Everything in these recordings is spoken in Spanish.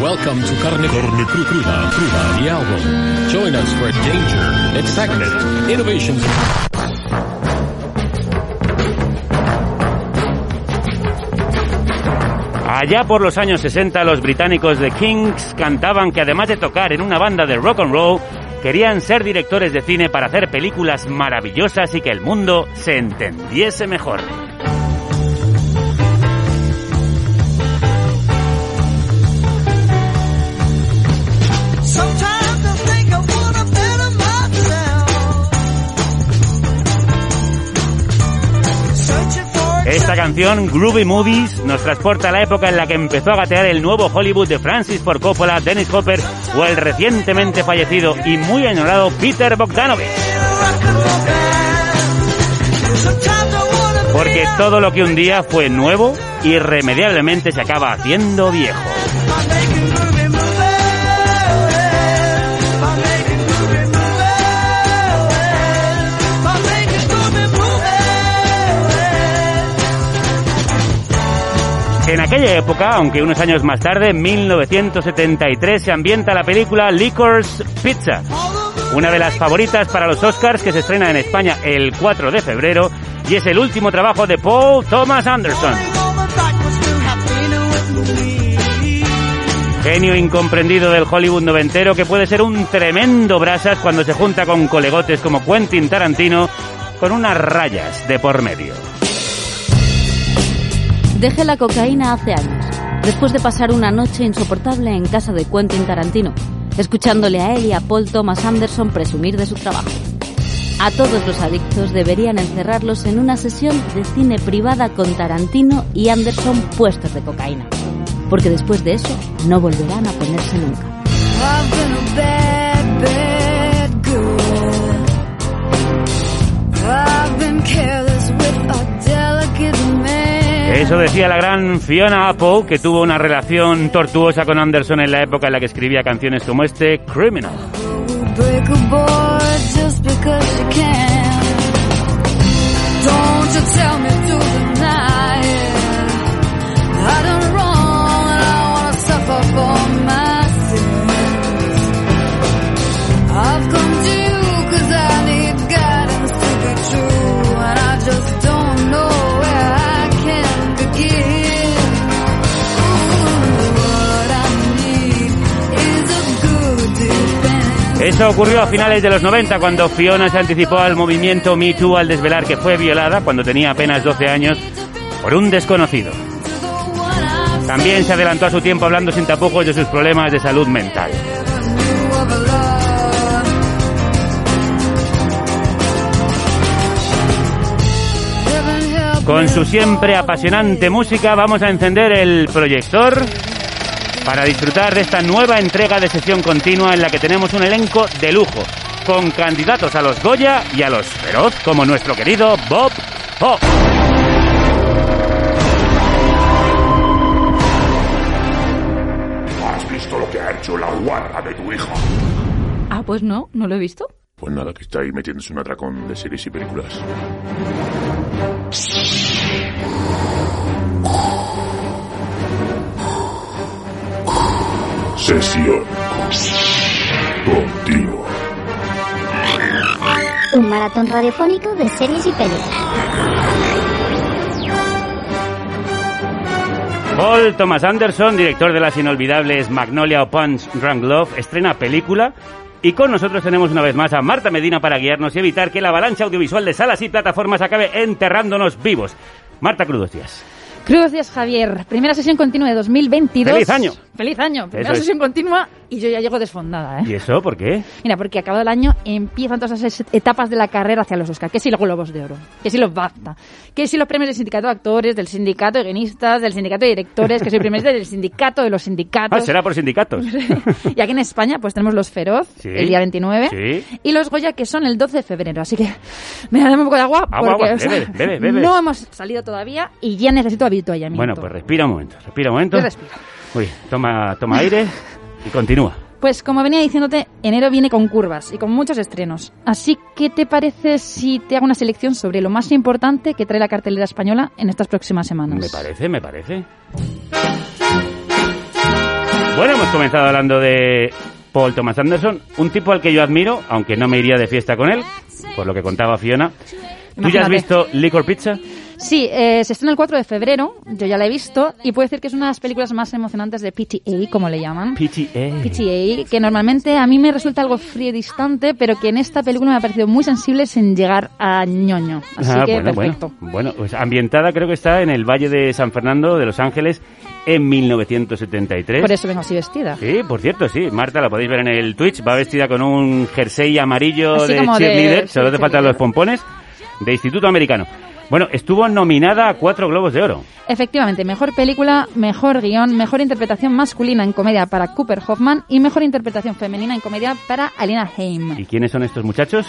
Welcome to Carne, Carne Cru- Cruda, Cruda, the album. Join us for danger, excitement, innovations. Allá por los años 60 los británicos de Kings cantaban que además de tocar en una banda de rock and roll, querían ser directores de cine para hacer películas maravillosas y que el mundo se entendiese mejor. Esta canción, Groovy Movies, nos transporta a la época en la que empezó a gatear el nuevo Hollywood de Francis Ford Coppola, Dennis Hopper o el recientemente fallecido y muy añorado Peter Bogdanovich. Porque todo lo que un día fue nuevo, irremediablemente se acaba haciendo viejo. En aquella época, aunque unos años más tarde, en 1973, se ambienta la película Licorice Pizza, una de las favoritas para los Oscars que se estrena en España el 4 de febrero y es el último trabajo de Paul Thomas Anderson. Genio incomprendido del Hollywood noventero que puede ser un tremendo brasas cuando se junta con colegotes como Quentin Tarantino con unas rayas de por medio. Dejé la cocaína hace años, después de pasar una noche insoportable en casa de Quentin Tarantino, escuchándole a él y a Paul Thomas Anderson presumir de su trabajo. A todos los adictos deberían encerrarlos en una sesión de cine privada con Tarantino y Anderson puestos de cocaína, porque después de eso no volverán a ponerse nunca. Eso decía la gran Fiona Apple, que tuvo una relación tortuosa con Anderson en la época en la que escribía canciones como este, Criminal. Eso ocurrió a finales de los 90 cuando Fiona se anticipó al movimiento Me Too al desvelar que fue violada cuando tenía apenas 12 años por un desconocido. También se adelantó a su tiempo hablando sin tapujos de sus problemas de salud mental. Con su siempre apasionante música vamos a encender el proyector para disfrutar de esta nueva entrega de sesión continua en la que tenemos un elenco de lujo, con candidatos a los Goya y a los Feroz, como nuestro querido Bob Hope. ¿Has visto lo que ha hecho la guarra de tu hija? Ah, pues no, no lo he visto. Pues nada, que está ahí metiéndose un atracón de series y películas. Sesión continua. Un maratón radiofónico de series y películas. Paul Thomas Anderson, director de las inolvidables Magnolia o Punch Drunk Love, estrena película. Y con nosotros tenemos una vez más a Marta Medina para guiarnos y evitar que la avalancha audiovisual de salas y plataformas acabe enterrándonos vivos. Marta, crudos días. Crudos días, Javier. Primera sesión continua de 2022. ¡Feliz año! ¡Feliz año! Primera Eso es. sesión continua y yo ya llego desfondada, ¿eh? ¿Y eso por qué? Mira, porque acabado el año empiezan todas esas etapas de la carrera hacia los Oscar. Que si los Globos de Oro, que si los BAFTA, que si los premios del sindicato de actores, del sindicato de guionistas, del sindicato de directores, que soy presidente del sindicato de los sindicatos. Ah, será por sindicatos. y aquí en España pues tenemos los Feroz, Sí. el día 29, Sí. y los Goya, que son el 12 de febrero. Así que me da un poco de agua, Agua, agua, o sea, bebe, bebe, bebe. no hemos salido todavía y ya necesito habituallamiento. Bueno, pues respira un momento, respira un momento. Yo respiro. Uy, toma, toma aire y continúa. Pues como venía diciéndote, enero viene con curvas y con muchos estrenos. Así que, ¿te parece si te hago una selección sobre lo más importante que trae la cartelera española en estas próximas semanas? Me parece, me parece. Bueno, hemos comenzado hablando de Paul Thomas Anderson, un tipo al que yo admiro, aunque no me iría de fiesta con él, por lo que contaba Fiona. ¿Tú ya has visto Licor Pizza? Sí, eh, se estrena el 4 de febrero, yo ya la he visto, y puedo decir que es una de las películas más emocionantes de PTA, como le llaman. PTA. PTA, que normalmente a mí me resulta algo frío y distante, pero que en esta película me ha parecido muy sensible sin llegar a ñoño. Así Ah, que bueno, perfecto. bueno, bueno, pues ambientada creo que está en el Valle de San Fernando de Los Ángeles en 1973. Por eso vengo así vestida. Sí, por cierto, sí. Marta, la podéis ver en el Twitch. Va vestida con un jersey amarillo Así de cheerleader. Solo te faltan los pompones. De Instituto Americano. Bueno, estuvo nominada a cuatro Globos de Oro. Efectivamente, mejor película, mejor guion, mejor interpretación masculina en comedia para Cooper Hoffman y mejor interpretación femenina en comedia para Alina Haim. ¿Y quiénes son estos muchachos?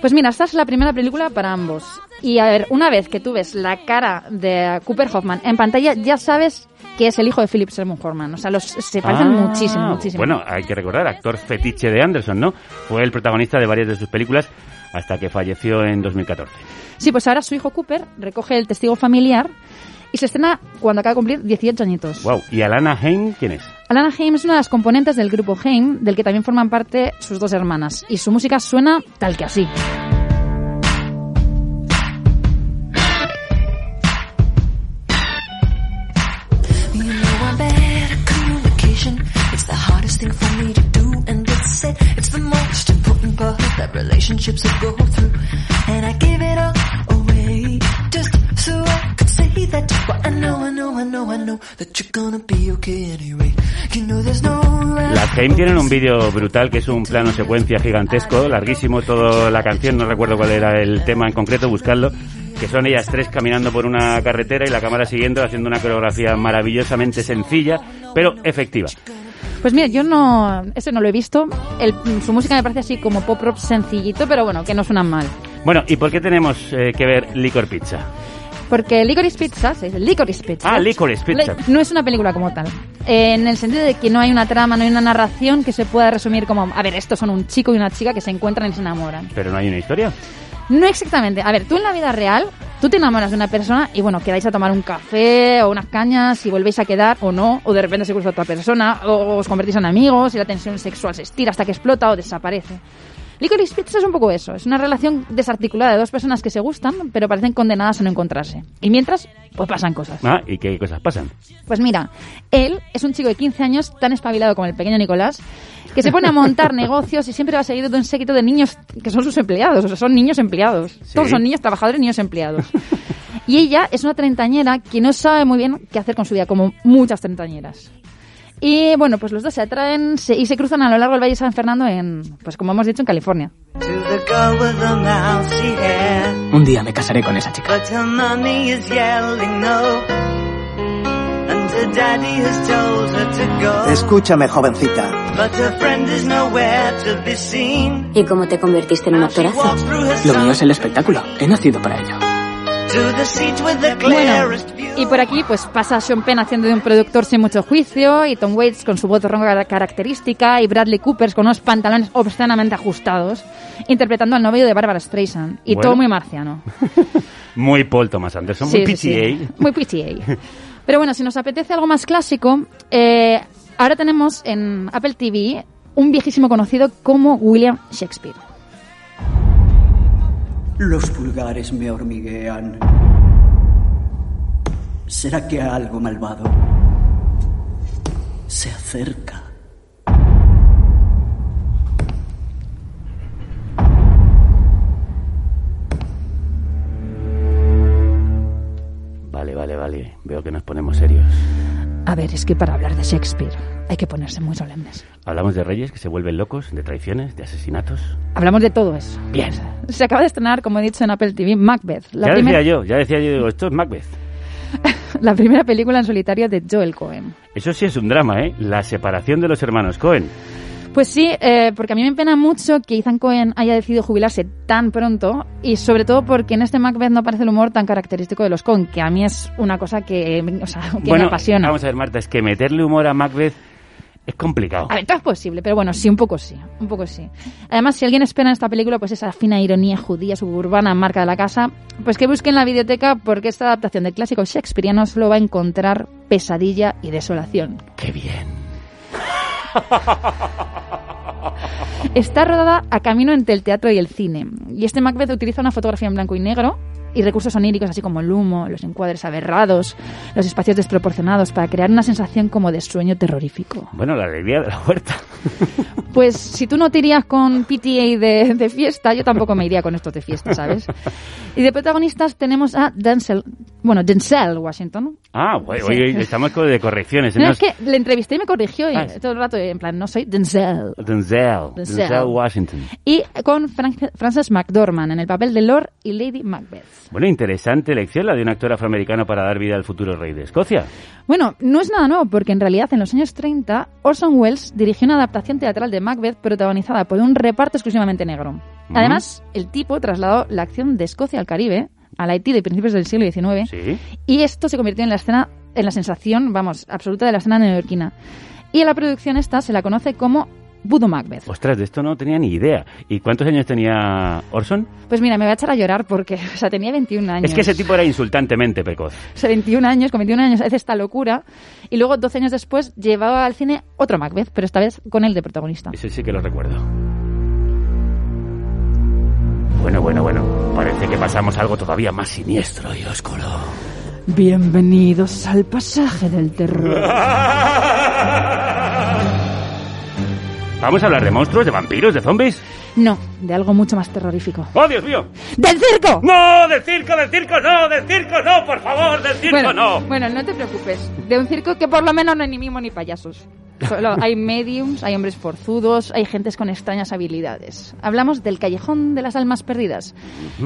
Pues mira, esta es la primera película para ambos. Y a ver, una vez que tú ves la cara de Cooper Hoffman en pantalla, ya sabes que es el hijo de Philip Seymour Hoffman. O sea, los, se parecen Ah, muchísimo, muchísimo. Bueno, hay que recordar, actor fetiche de Anderson, ¿no? Fue el protagonista de varias de sus películas hasta que falleció en 2014. Sí, pues ahora su hijo Cooper recoge el testigo familiar y se estrena cuando acaba de cumplir 18 añitos. Wow. ¿Y Alana Haim quién es? Alana Haim es una de las componentes del grupo Haim, del que también forman parte sus dos hermanas. Y su música suena tal que así. You know I'm bad at communication. It's the hardest thing for me to do, and it's said it's the most important part that relationships go through. And I give it all away just so I could say that. But I know, I know, I know, I know that you're gonna be okay anyway. You know there's no right Las Haim tienen un vídeo brutal que es un plano secuencia gigantesco, larguísimo, toda la canción, no recuerdo cuál era el tema en concreto, buscarlo, que son ellas tres caminando por una carretera y la cámara siguiendo, haciendo una coreografía maravillosamente sencilla, pero efectiva. Pues mira, yo no, ese no lo he visto. El- su música me parece así como pop rock sencillito, pero bueno, que no suena mal. Bueno, ¿y por qué tenemos eh, que ver Licor Pizza? Porque Licorice Pizza, se dice Licorice Pizza. Ah, Licorice Pizza. No es una película como tal. Eh, en el sentido de que no hay una trama, no hay una narración que se pueda resumir como, a ver, estos son un chico y una chica que se encuentran y se enamoran. Pero no hay una historia. No exactamente. A ver, tú en la vida real, tú te enamoras de una persona y bueno, quedáis a tomar un café o unas cañas y volvéis a quedar o no, o de repente se cruza otra persona, o os convertís en amigos y la tensión sexual se estira hasta que explota o desaparece. Licorice Pizza es un poco eso, es una relación desarticulada de dos personas que se gustan, pero parecen condenadas a no encontrarse. Y mientras, pues pasan cosas. Ah, ¿y qué cosas pasan? Pues mira, él es un chico de 15 años tan espabilado como el pequeño Nicolás, que se pone a montar negocios y siempre va seguido de un séquito de niños que son sus empleados, o sea, son niños empleados. Todos son niños trabajadores, niños empleados. Y ella es una treintañera que no sabe muy bien qué hacer con su vida, como muchas treintañeras. Y bueno, pues los dos se atraen se- y se cruzan a lo largo del Valle de San Fernando en, pues como hemos dicho, en California. Un día me casaré con esa chica. But her mommy is yelling no. And her daddy has told her to go. Escúchame, jovencita. But her friend is nowhere to be seen. ¿Y cómo te convertiste en un actorazo? Lo mío es el espectáculo. He nacido para ello. Bueno, clearest view. y por aquí pues pasa Sean Penn haciendo de un productor sin mucho juicio y Tom Waits con su voz ronca característica y Bradley Cooper con unos pantalones obscenamente ajustados interpretando al novio de Barbara Streisand y Bueno. todo muy marciano. Muy Paul Thomas Anderson, muy Sí, sí, PTA. sí. Muy PTA. Pero bueno, si nos apetece algo más clásico, eh, ahora tenemos en Apple TV un viejísimo conocido como William Shakespeare. Los pulgares me hormiguean. ¿Será que algo malvado se acerca? Vale, vale, vale. Veo que nos ponemos serios. A ver, es que para hablar de Shakespeare hay que ponerse muy solemnes. Hablamos de reyes que se vuelven locos, de traiciones, de asesinatos. Hablamos de todo eso. Bien. Se acaba de estrenar, como he dicho en Apple TV, Macbeth. La, ya primer- decía yo, ya decía yo, digo, esto es Macbeth. la primera película en solitario de Joel Cohen. Eso sí es un drama, ¿eh? La separación de los hermanos Cohen. Pues sí, eh, porque a mí me pena mucho que Ethan Cohen haya decidido jubilarse tan pronto y sobre todo porque en este Macbeth no aparece el humor tan característico de los Cohen, que a mí es una cosa que, o sea, que me bueno, apasiona. vamos a ver, Marta, es que meterle humor a Macbeth es complicado. A ver, todo es posible, pero bueno, sí, un poco sí, un poco sí. Además, si alguien espera en esta película, pues esa fina ironía judía suburbana marca de la casa, pues que busque en la videoteca porque esta adaptación del clásico shakespeariano solo va a encontrar pesadilla y desolación. ¡Qué bien! Está rodada a camino entre el teatro y el cine. Y este Macbeth utiliza una fotografía en blanco y negro y recursos oníricos así como el humo, los encuadres aberrados, los espacios desproporcionados para crear una sensación como de sueño terrorífico. Bueno, la alegría de la huerta. Pues si tú no te irías con PTA de, de fiesta, yo tampoco me iría con estos de fiesta, ¿sabes? Y de protagonistas tenemos a Denzel, bueno, Denzel Washington. Ah, Sí. hoy estamos con de correcciones. No, No es que le entrevisté y me corrigió y Ah. todo el rato en plan, no soy Denzel. Denzel, Denzel. Denzel Washington. Y con Fran- Frances McDormand en el papel de Lord y Lady Macbeth. Bueno, interesante elección la de un actor afroamericano para dar vida al futuro rey de Escocia. Bueno, no es nada nuevo porque en realidad en los años 30 Orson Welles dirigió una adaptación teatral de Macbeth protagonizada por un reparto exclusivamente negro. Además, el tipo trasladó la acción de Escocia al Caribe, al Haití de principios del siglo XIX, Sí. y esto se convirtió en la escena, en la sensación, vamos, absoluta de la escena neoyorquina. Y a la producción esta se la conoce como Voodoo Macbeth. Ostras, de esto no tenía ni idea. ¿Y cuántos años tenía Orson? Pues mira, me voy a echar a llorar porque, o sea, tenía 21 años. Es que ese tipo era insultantemente precoz. O sea, 21 años, con 21 años hace esta locura. Y luego, 12 años después, llevaba al cine otro Macbeth, pero esta vez con él de protagonista. Ese sí que lo recuerdo. Bueno, bueno, bueno. Parece que pasamos algo todavía más siniestro y oscuro. Bienvenidos al pasaje del terror. ¿Vamos a hablar de monstruos, de vampiros, de zombies? No, de algo mucho más terrorífico. ¡Oh, Dios mío! ¡Del circo! ¡No! ¡Del circo, del circo, no! ¡Del circo, no! ¡Por favor, del circo, bueno, no! bueno, no te preocupes. De un circo que por lo menos no hay ni mimo ni payasos. Hay mediums, hay hombres forzudos, hay gentes con extrañas habilidades. Hablamos del Callejón de las Almas Perdidas,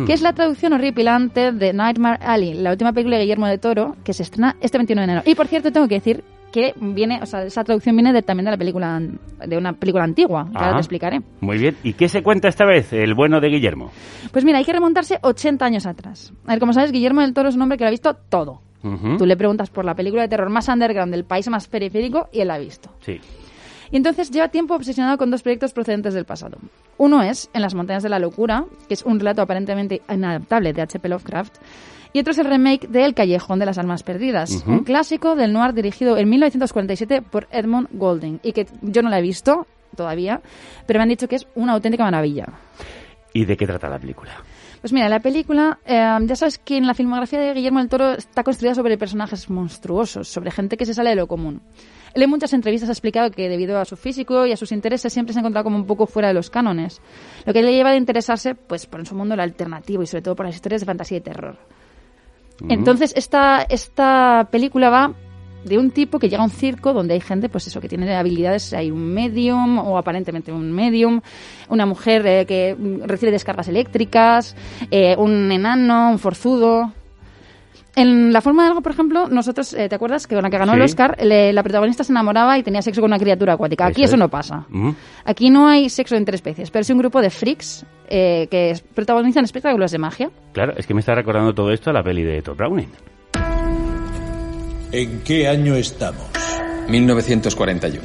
que es la traducción horripilante de Nightmare Alley, la última película de Guillermo de Toro, que se estrena este 21 de enero. Y por cierto, tengo que decir que viene, o sea, esa traducción viene de- también de la película, de una película antigua, que ahora Ah. te explicaré. Muy bien. ¿Y qué se cuenta esta vez, el bueno de Guillermo? Pues mira, hay que remontarse 80 años atrás. A ver, como sabes, Guillermo del Toro es un hombre que lo ha visto todo. Ujú. Tú le preguntas por la película de terror más underground del país más periférico y él la ha visto. Sí. Y entonces lleva tiempo obsesionado con dos proyectos procedentes del pasado. Uno es En las montañas de la locura, que es un relato aparentemente inadaptable de H.P. Lovecraft. Y otro es el remake de El callejón de las almas perdidas, Ujú. un clásico del noir dirigido en 1947 por Edmund Golding y que yo no la he visto todavía, pero me han dicho que es una auténtica maravilla. ¿Y de qué trata la película? Pues mira, la película, eh, ya sabes que en la filmografía de Guillermo del Toro está construida sobre personajes monstruosos, sobre gente que se sale de lo común. Él en muchas entrevistas ha explicado que debido a su físico y a sus intereses siempre se ha encontrado como un poco fuera de los cánones, lo que le lleva a interesarse pues por su mundo alternativo y sobre todo por las historias de fantasía y terror. Entonces esta, esta película va de un tipo que llega a un circo donde hay gente, pues eso, que tiene habilidades, hay un medium o aparentemente un medium, una mujer eh, que mm, recibe descargas eléctricas, eh, un enano, un forzudo. En La forma de algo, por ejemplo, nosotros, eh, ¿te acuerdas que con la que ganó el. Oscar, le- la protagonista se enamoraba y tenía sexo con una criatura acuática? Aquí Eso eso es. no pasa. Aquí no hay sexo entre especies, pero sí un grupo de freaks eh, que es- protagonizan espectáculos de magia. Claro, es que me está recordando todo esto a la peli de Todd Browning. ¿En qué año estamos? 1941.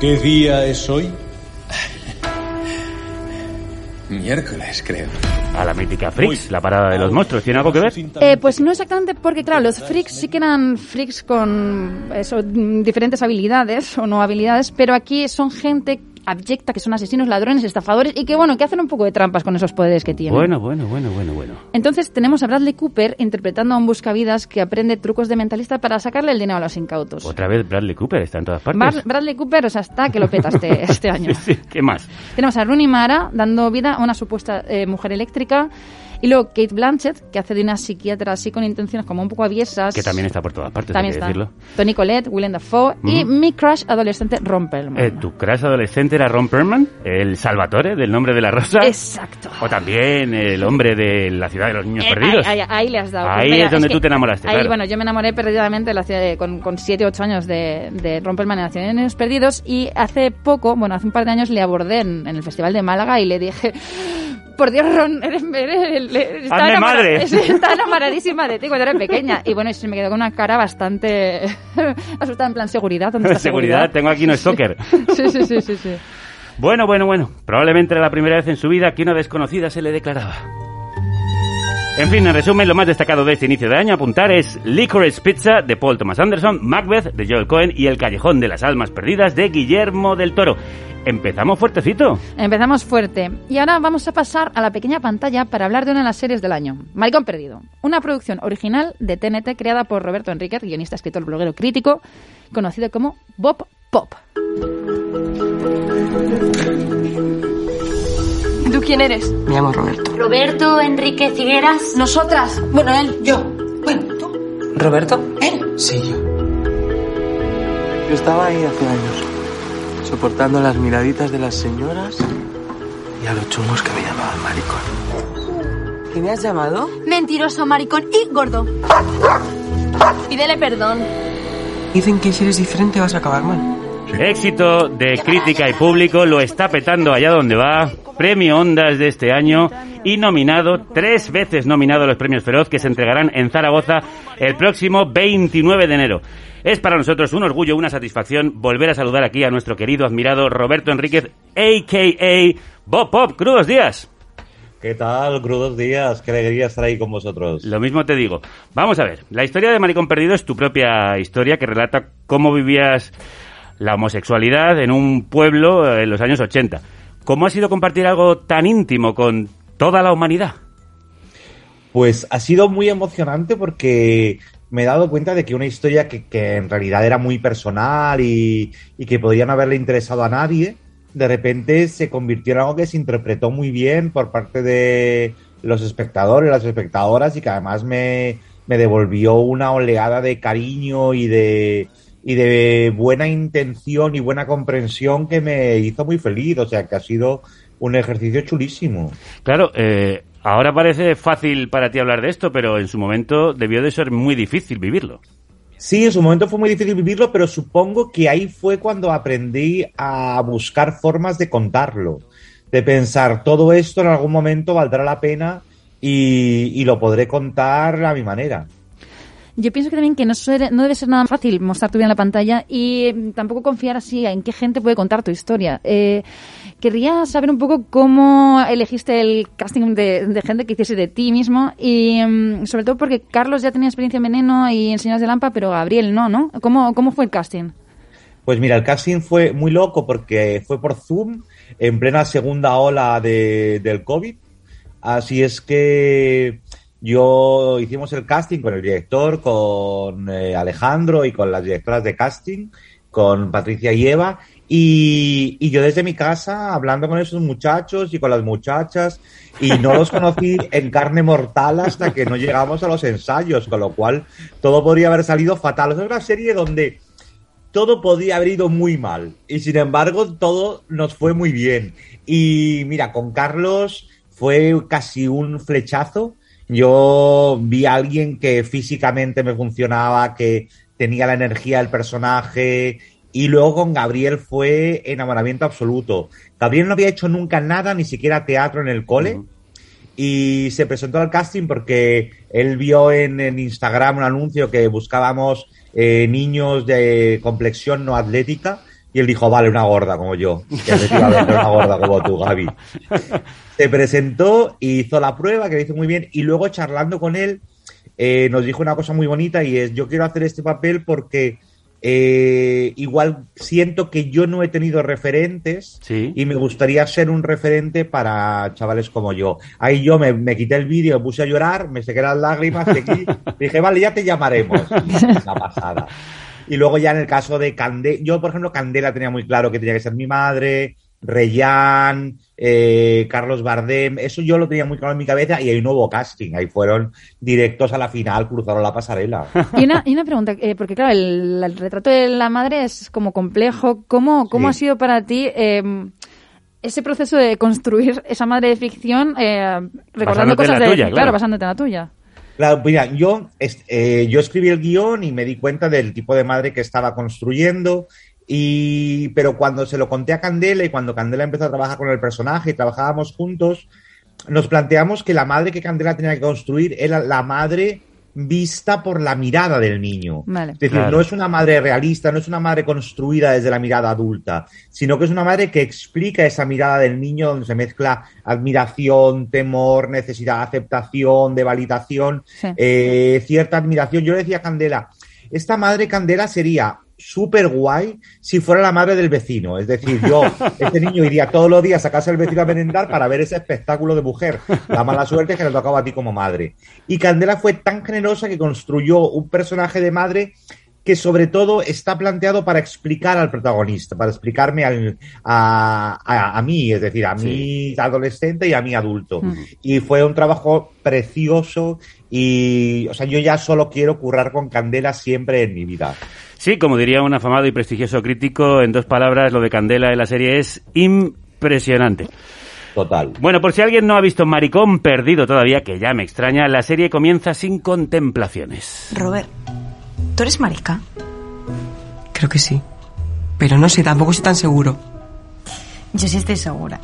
¿Qué día es hoy? Miércoles, creo. A la mítica Freaks, la parada de los monstruos. ¿Tiene algo que ver? Eh, pues no exactamente porque, claro, los freaks sí que eran freaks con eso, diferentes habilidades o no habilidades, pero aquí son gente abyecta, que son asesinos, ladrones, estafadores y que, bueno, que hacen un poco de trampas con esos poderes que tienen. Bueno, bueno, bueno, bueno, bueno. Entonces tenemos a Bradley Cooper interpretando a un buscavidas que aprende trucos de mentalista para sacarle el dinero a los incautos. Otra vez Bradley Cooper está en todas partes. Bar- Bradley Cooper, o sea, está que lo peta este, este año. Sí, ¿Qué más? Tenemos a Rooney Mara dando vida a una supuesta eh, mujer eléctrica. Y luego Kate Blanchett, que hace de una psiquiatra así con intenciones como un poco aviesas. Que también está por todas partes, También hay que está. decirlo. Tony Collette, Willem Dafoe y mi crush adolescente Ron Perlman. Eh, ¿Tu crush adolescente era Ron Perlman? ¿El Salvatore del nombre de la rosa? Exacto. O también el hombre de la ciudad de los niños Eh, perdidos. Ahí, ahí- ahí le has dado. Ahí Pues es donde tú te enamoraste, Ahí, claro. bueno, yo me enamoré perdidamente de la ciudad de- con, con 7 8 años de, de Romperman en la ciudad de los Niños perdidos y hace poco, bueno, hace un par de años le abordé en, en el Festival de Málaga y le dije... Por Dios, Ron, eres, eres- eres- enamora- madre. Estaba enamoradísima de ti cuando eras pequeña. Y bueno, se me quedó con una cara bastante asustada, en plan, seguridad. ¿Dónde está Seguridad, tengo aquí un stalker. Sí, sí, sí, sí, sí. Bueno, bueno, bueno. Probablemente era la primera vez en su vida que una desconocida se le declaraba. En fin, en resumen, lo más destacado de este inicio de año a apuntar es Licorice Pizza de Paul Thomas Anderson, Macbeth de Joel Cohen y El Callejón de las Almas Perdidas de Guillermo del Toro. Empezamos fuertecito. Empezamos fuerte. Y ahora vamos a pasar a la pequeña pantalla para hablar de una de las series del año. Maricón Perdido. Una producción original de TNT creada por Roberto Enríquez, guionista, escritor, bloguero, crítico, conocido como Bob Pop. ¿Y tú quién eres? Me llamo Roberto. Roberto Enrique Cigueras. Nosotras. Bueno, él. Yo. Bueno, tú. ¿Roberto? Él. Sí, yo. Yo estaba ahí hace años, soportando las miraditas de las señoras y a los chungos que me llamaban maricón. ¿Qué me has llamado? Mentiroso, maricón y gordo. Pídele perdón. Dicen que si eres diferente vas a acabar mal. Éxito de crítica y público, lo está petando allá donde va. Premio Ondas de este año y nominado, tres veces nominado a los premios Feroz que se entregarán en Zaragoza el próximo 29 de enero. Es para nosotros un orgullo, una satisfacción volver a saludar aquí a nuestro querido, admirado Roberto Enríquez, a.k.a. Bob Pop. Crudos días. ¿Qué tal? Crudos días. Qué alegría estar ahí con vosotros. Lo mismo te digo. Vamos a ver, la historia de Maricón Perdido es tu propia historia que relata cómo vivías la homosexualidad en un pueblo en los años 80. ¿Cómo ha sido compartir algo tan íntimo con toda la humanidad? Pues ha sido muy emocionante porque me he dado cuenta de que una historia que, en realidad era muy personal y, que podría no haberle interesado a nadie, de repente se convirtió en algo que se interpretó muy bien por parte de los espectadores, las espectadoras y que además me devolvió una oleada de cariño y de, y de buena intención y buena comprensión que me hizo muy feliz. O sea que ha sido un ejercicio chulísimo. Claro, eh, ahora parece fácil para ti hablar de esto, pero en su momento debió de ser muy difícil vivirlo. Sí, en su momento fue muy difícil vivirlo, pero supongo que ahí fue cuando aprendí a buscar formas de contarlo, de pensar todo esto en algún momento valdrá la pena y, y lo podré contar a mi manera. Yo pienso que también que no, suele- no debe ser nada fácil mostrar tu vida en la pantalla y mm, tampoco confiar así en qué gente puede contar tu historia. Eh, querría saber un poco cómo elegiste el casting de, gente que hiciese de ti mismo y mm, sobre todo porque Carlos ya tenía experiencia en Veneno y en Señales de Lampa, pero Gabriel no, ¿no? ¿Cómo, cómo fue el casting? Pues mira, el casting fue muy loco porque fue por Zoom en plena segunda ola de- del COVID. Así es que yo hicimos el casting con el director, con eh, Alejandro y con las directoras de casting, con Patricia y Eva. Y, y yo desde mi casa hablando con esos muchachos y con las muchachas y no los conocí en carne mortal hasta que no llegamos a los ensayos, con lo cual todo podría haber salido fatal. Es una serie donde todo podía haber ido muy mal y sin embargo todo nos fue muy bien. Y mira, con Carlos fue casi un flechazo. Yo vi a alguien que físicamente me funcionaba, que tenía la energía del personaje. Y luego con Gabriel fue enamoramiento absoluto. Gabriel no había hecho nunca nada, ni siquiera teatro en el cole. Y se presentó al casting porque él vio en, en Instagram un anuncio que buscábamos eh, niños de complexión no atlética. Y él dijo, vale, una gorda como yo. Que efectivamente una gorda como tú, Gaby. Se presentó y hizo la prueba, que lo hizo muy bien. Y luego charlando con él, eh, nos dijo una cosa muy bonita y es, yo quiero hacer este papel porque eh, igual siento que yo no he tenido referentes y me gustaría ser un referente para chavales como yo. Ahí yo me, me quité el vídeo, me puse a llorar, me sequé las lágrimas, seguí, dije, vale, ya te llamaremos. Una pasada. Y luego ya en el caso de Candela, yo por ejemplo Candela tenía muy claro que tenía que ser mi madre, Reyán, eh, Carlos Bardem, eso yo lo tenía muy claro en mi cabeza y ahí no hubo casting, ahí fueron directos a la final, cruzaron la pasarela. Y una, y una pregunta, eh, porque claro, el, el retrato de la madre es como complejo. ¿Cómo, cómo Sí. ha sido para ti eh, ese proceso de construir esa madre de ficción eh, recordando Basándote cosas la de... tuya, claro. basándote en la tuya. Claro, mira, yo, es- eh, yo escribí el guion y me di cuenta del tipo de madre que estaba construyendo. Y, pero cuando se lo conté a Candela y cuando Candela empezó a trabajar con el personaje y trabajábamos juntos, nos planteamos que la madre que Candela tenía que construir era la madre vista por la mirada del niño. Vale. Es decir, no es una madre realista, no es una madre construida desde la mirada adulta, sino que es una madre que explica esa mirada del niño donde se mezcla admiración, temor, necesidad de aceptación, de validación, Sí. eh, cierta admiración. Yo le decía a Candela, esta madre Candela sería súper guay si fuera la madre del vecino. Es decir, yo, este niño iría todos los días a casa del vecino a merendar para ver ese espectáculo de mujer. La mala suerte es que le tocaba a ti como madre. Y Candela fue tan generosa que construyó un personaje de madre que sobre todo está planteado para explicar al protagonista, para explicarme al- a, a- a mí, es decir, a mí adolescente y a mí adulto. Y fue un trabajo precioso y, o sea, yo ya solo quiero currar con Candela siempre en mi vida. Sí, como diría un afamado y prestigioso crítico, en dos palabras, lo de Candela en la serie es impresionante. Total. Bueno, por si alguien no ha visto Maricón Perdido todavía, que ya me extraña, la serie comienza sin contemplaciones. Robert, ¿tú eres marica? Creo que sí. Pero no sé, tampoco estoy tan seguro. Yo sí estoy segura.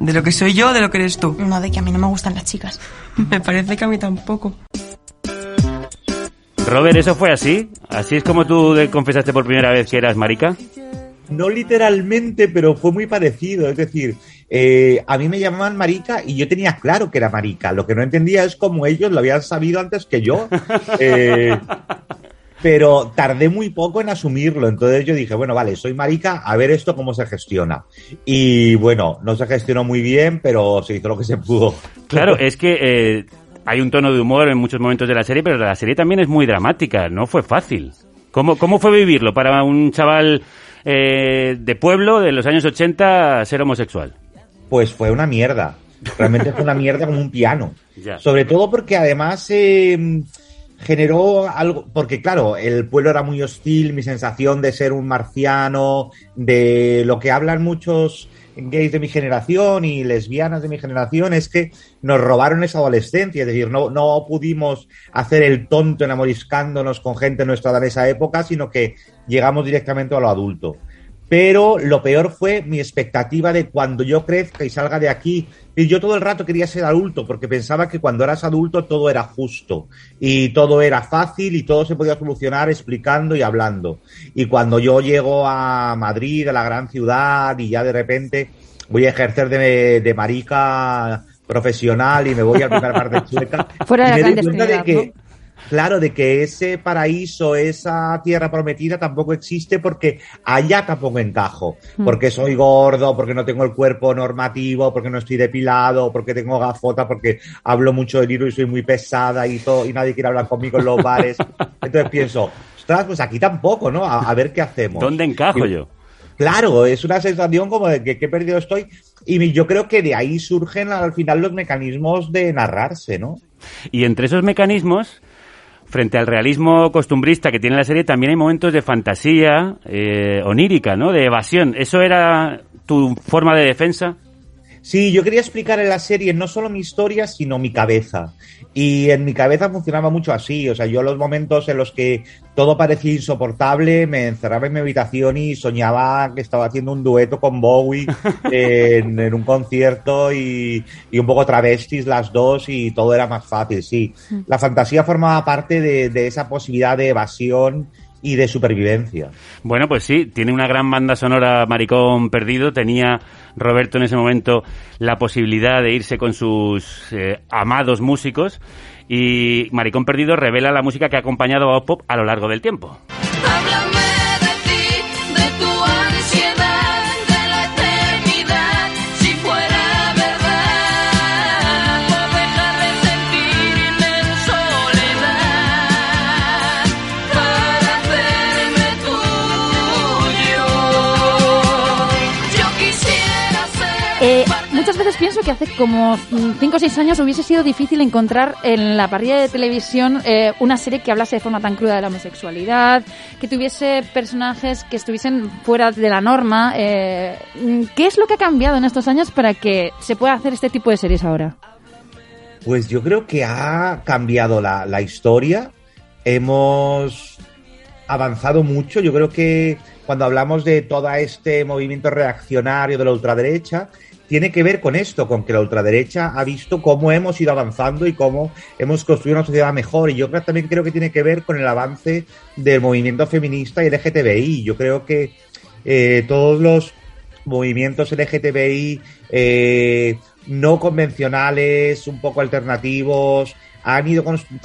¿De lo que soy yo o de lo que eres tú? No, de que a mí no me gustan las chicas. Me parece que a mí tampoco. Robert, ¿eso fue así? ¿Así es como tú confesaste por primera vez que eras marica? No literalmente, pero fue muy parecido. Es decir, eh, a mí me llamaban marica y yo tenía claro que era marica. Lo que no entendía es cómo ellos lo habían sabido antes que yo. Eh, pero tardé muy poco en asumirlo. Entonces yo dije, bueno, vale, soy marica, a ver esto cómo se gestiona. Y bueno, no se gestionó muy bien, pero se hizo lo que se pudo. Claro, es que eh, hay un tono de humor en muchos momentos de la serie, pero la serie también es muy dramática, no fue fácil. ¿Cómo, cómo fue vivirlo para un chaval eh, de pueblo de los años 80 ser homosexual? Pues fue una mierda. Realmente fue una mierda como un piano. Ya. Sobre todo porque además eh, generó algo, porque claro, el pueblo era muy hostil, mi sensación de ser un marciano, de lo que hablan muchos gays de mi generación y lesbianas de mi generación es que nos robaron esa adolescencia, es decir, no, no pudimos hacer el tonto enamoriscándonos con gente nuestra en esa época, sino que llegamos directamente a lo adulto. Pero lo peor fue mi expectativa de cuando yo crezca y salga de aquí. Y yo todo el rato quería ser adulto porque pensaba que cuando eras adulto todo era justo y todo era fácil y todo se podía solucionar explicando y hablando. Y cuando yo llego a Madrid, a la gran ciudad, y ya de repente voy a ejercer de, de marica profesional y me voy al primer bar de Chueca, Fuera de y la me doy cuenta de que, Claro, de que ese paraíso, esa tierra prometida tampoco existe porque allá tampoco encajo. Hmm. Porque soy gordo, porque no tengo el cuerpo normativo, porque no estoy depilado, porque tengo gafota, porque hablo mucho de libro y soy muy pesada y todo, y nadie quiere hablar conmigo en los bares. Entonces pienso, ostras, pues aquí tampoco, ¿no? A, a ver qué hacemos. ¿Dónde encajo Y- yo? Claro, es una sensación como de que qué perdido estoy. Y yo creo que de ahí surgen al final los mecanismos de narrarse, ¿no? Y entre esos mecanismos, frente al realismo costumbrista que tiene la serie, también hay momentos de fantasía eh, onírica, ¿no? De evasión. ¿Eso era tu forma de defensa? Sí, yo quería explicar en la serie no solo mi historia, sino mi cabeza. Y en mi cabeza funcionaba mucho así. O sea, yo los momentos en los que todo parecía insoportable, me encerraba en mi habitación y soñaba que estaba haciendo un dueto con Bowie en, en un concierto y, y un poco travestis las dos y todo era más fácil, sí. La fantasía formaba parte de, de esa posibilidad de evasión y de supervivencia. Bueno, pues sí, tiene una gran banda sonora Maricón Perdido. Tenía Roberto en ese momento la posibilidad de irse con sus eh, amados músicos. Y Maricón Perdido revela la música que ha acompañado a Pop a lo largo del tiempo. Eh, muchas veces pienso que hace como 5 o 6 años hubiese sido difícil encontrar en la parrilla de televisión eh, una serie que hablase de forma tan cruda de la homosexualidad, que tuviese personajes que estuviesen fuera de la norma. Eh, ¿Qué es lo que ha cambiado en estos años para que se pueda hacer este tipo de series ahora? Pues yo creo que ha cambiado la, la historia. Hemos avanzado mucho. Yo creo que cuando hablamos de todo este movimiento reaccionario de la ultraderecha, tiene que ver con esto, con que la ultraderecha ha visto cómo hemos ido avanzando y cómo hemos construido una sociedad mejor. Y yo también creo que tiene que ver con el avance del movimiento feminista y LGTBI. Yo creo que eh, todos los movimientos LGTBI eh, no convencionales, un poco alternativos, han ido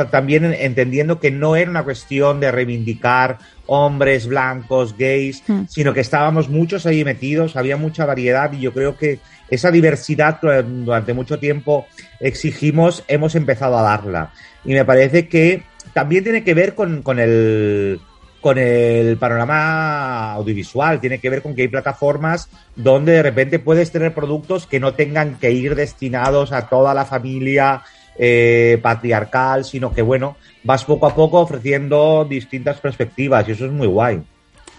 también entendiendo que no era una cuestión de reivindicar hombres blancos, gays, sino que estábamos muchos ahí metidos, había mucha variedad y yo creo que esa diversidad que durante mucho tiempo exigimos, hemos empezado a darla. Y me parece que también tiene que ver con, con el con el panorama audiovisual, tiene que ver con que hay plataformas donde de repente puedes tener productos que no tengan que ir destinados a toda la familia eh, patriarcal, sino que bueno, vas poco a poco ofreciendo distintas perspectivas y eso es muy guay.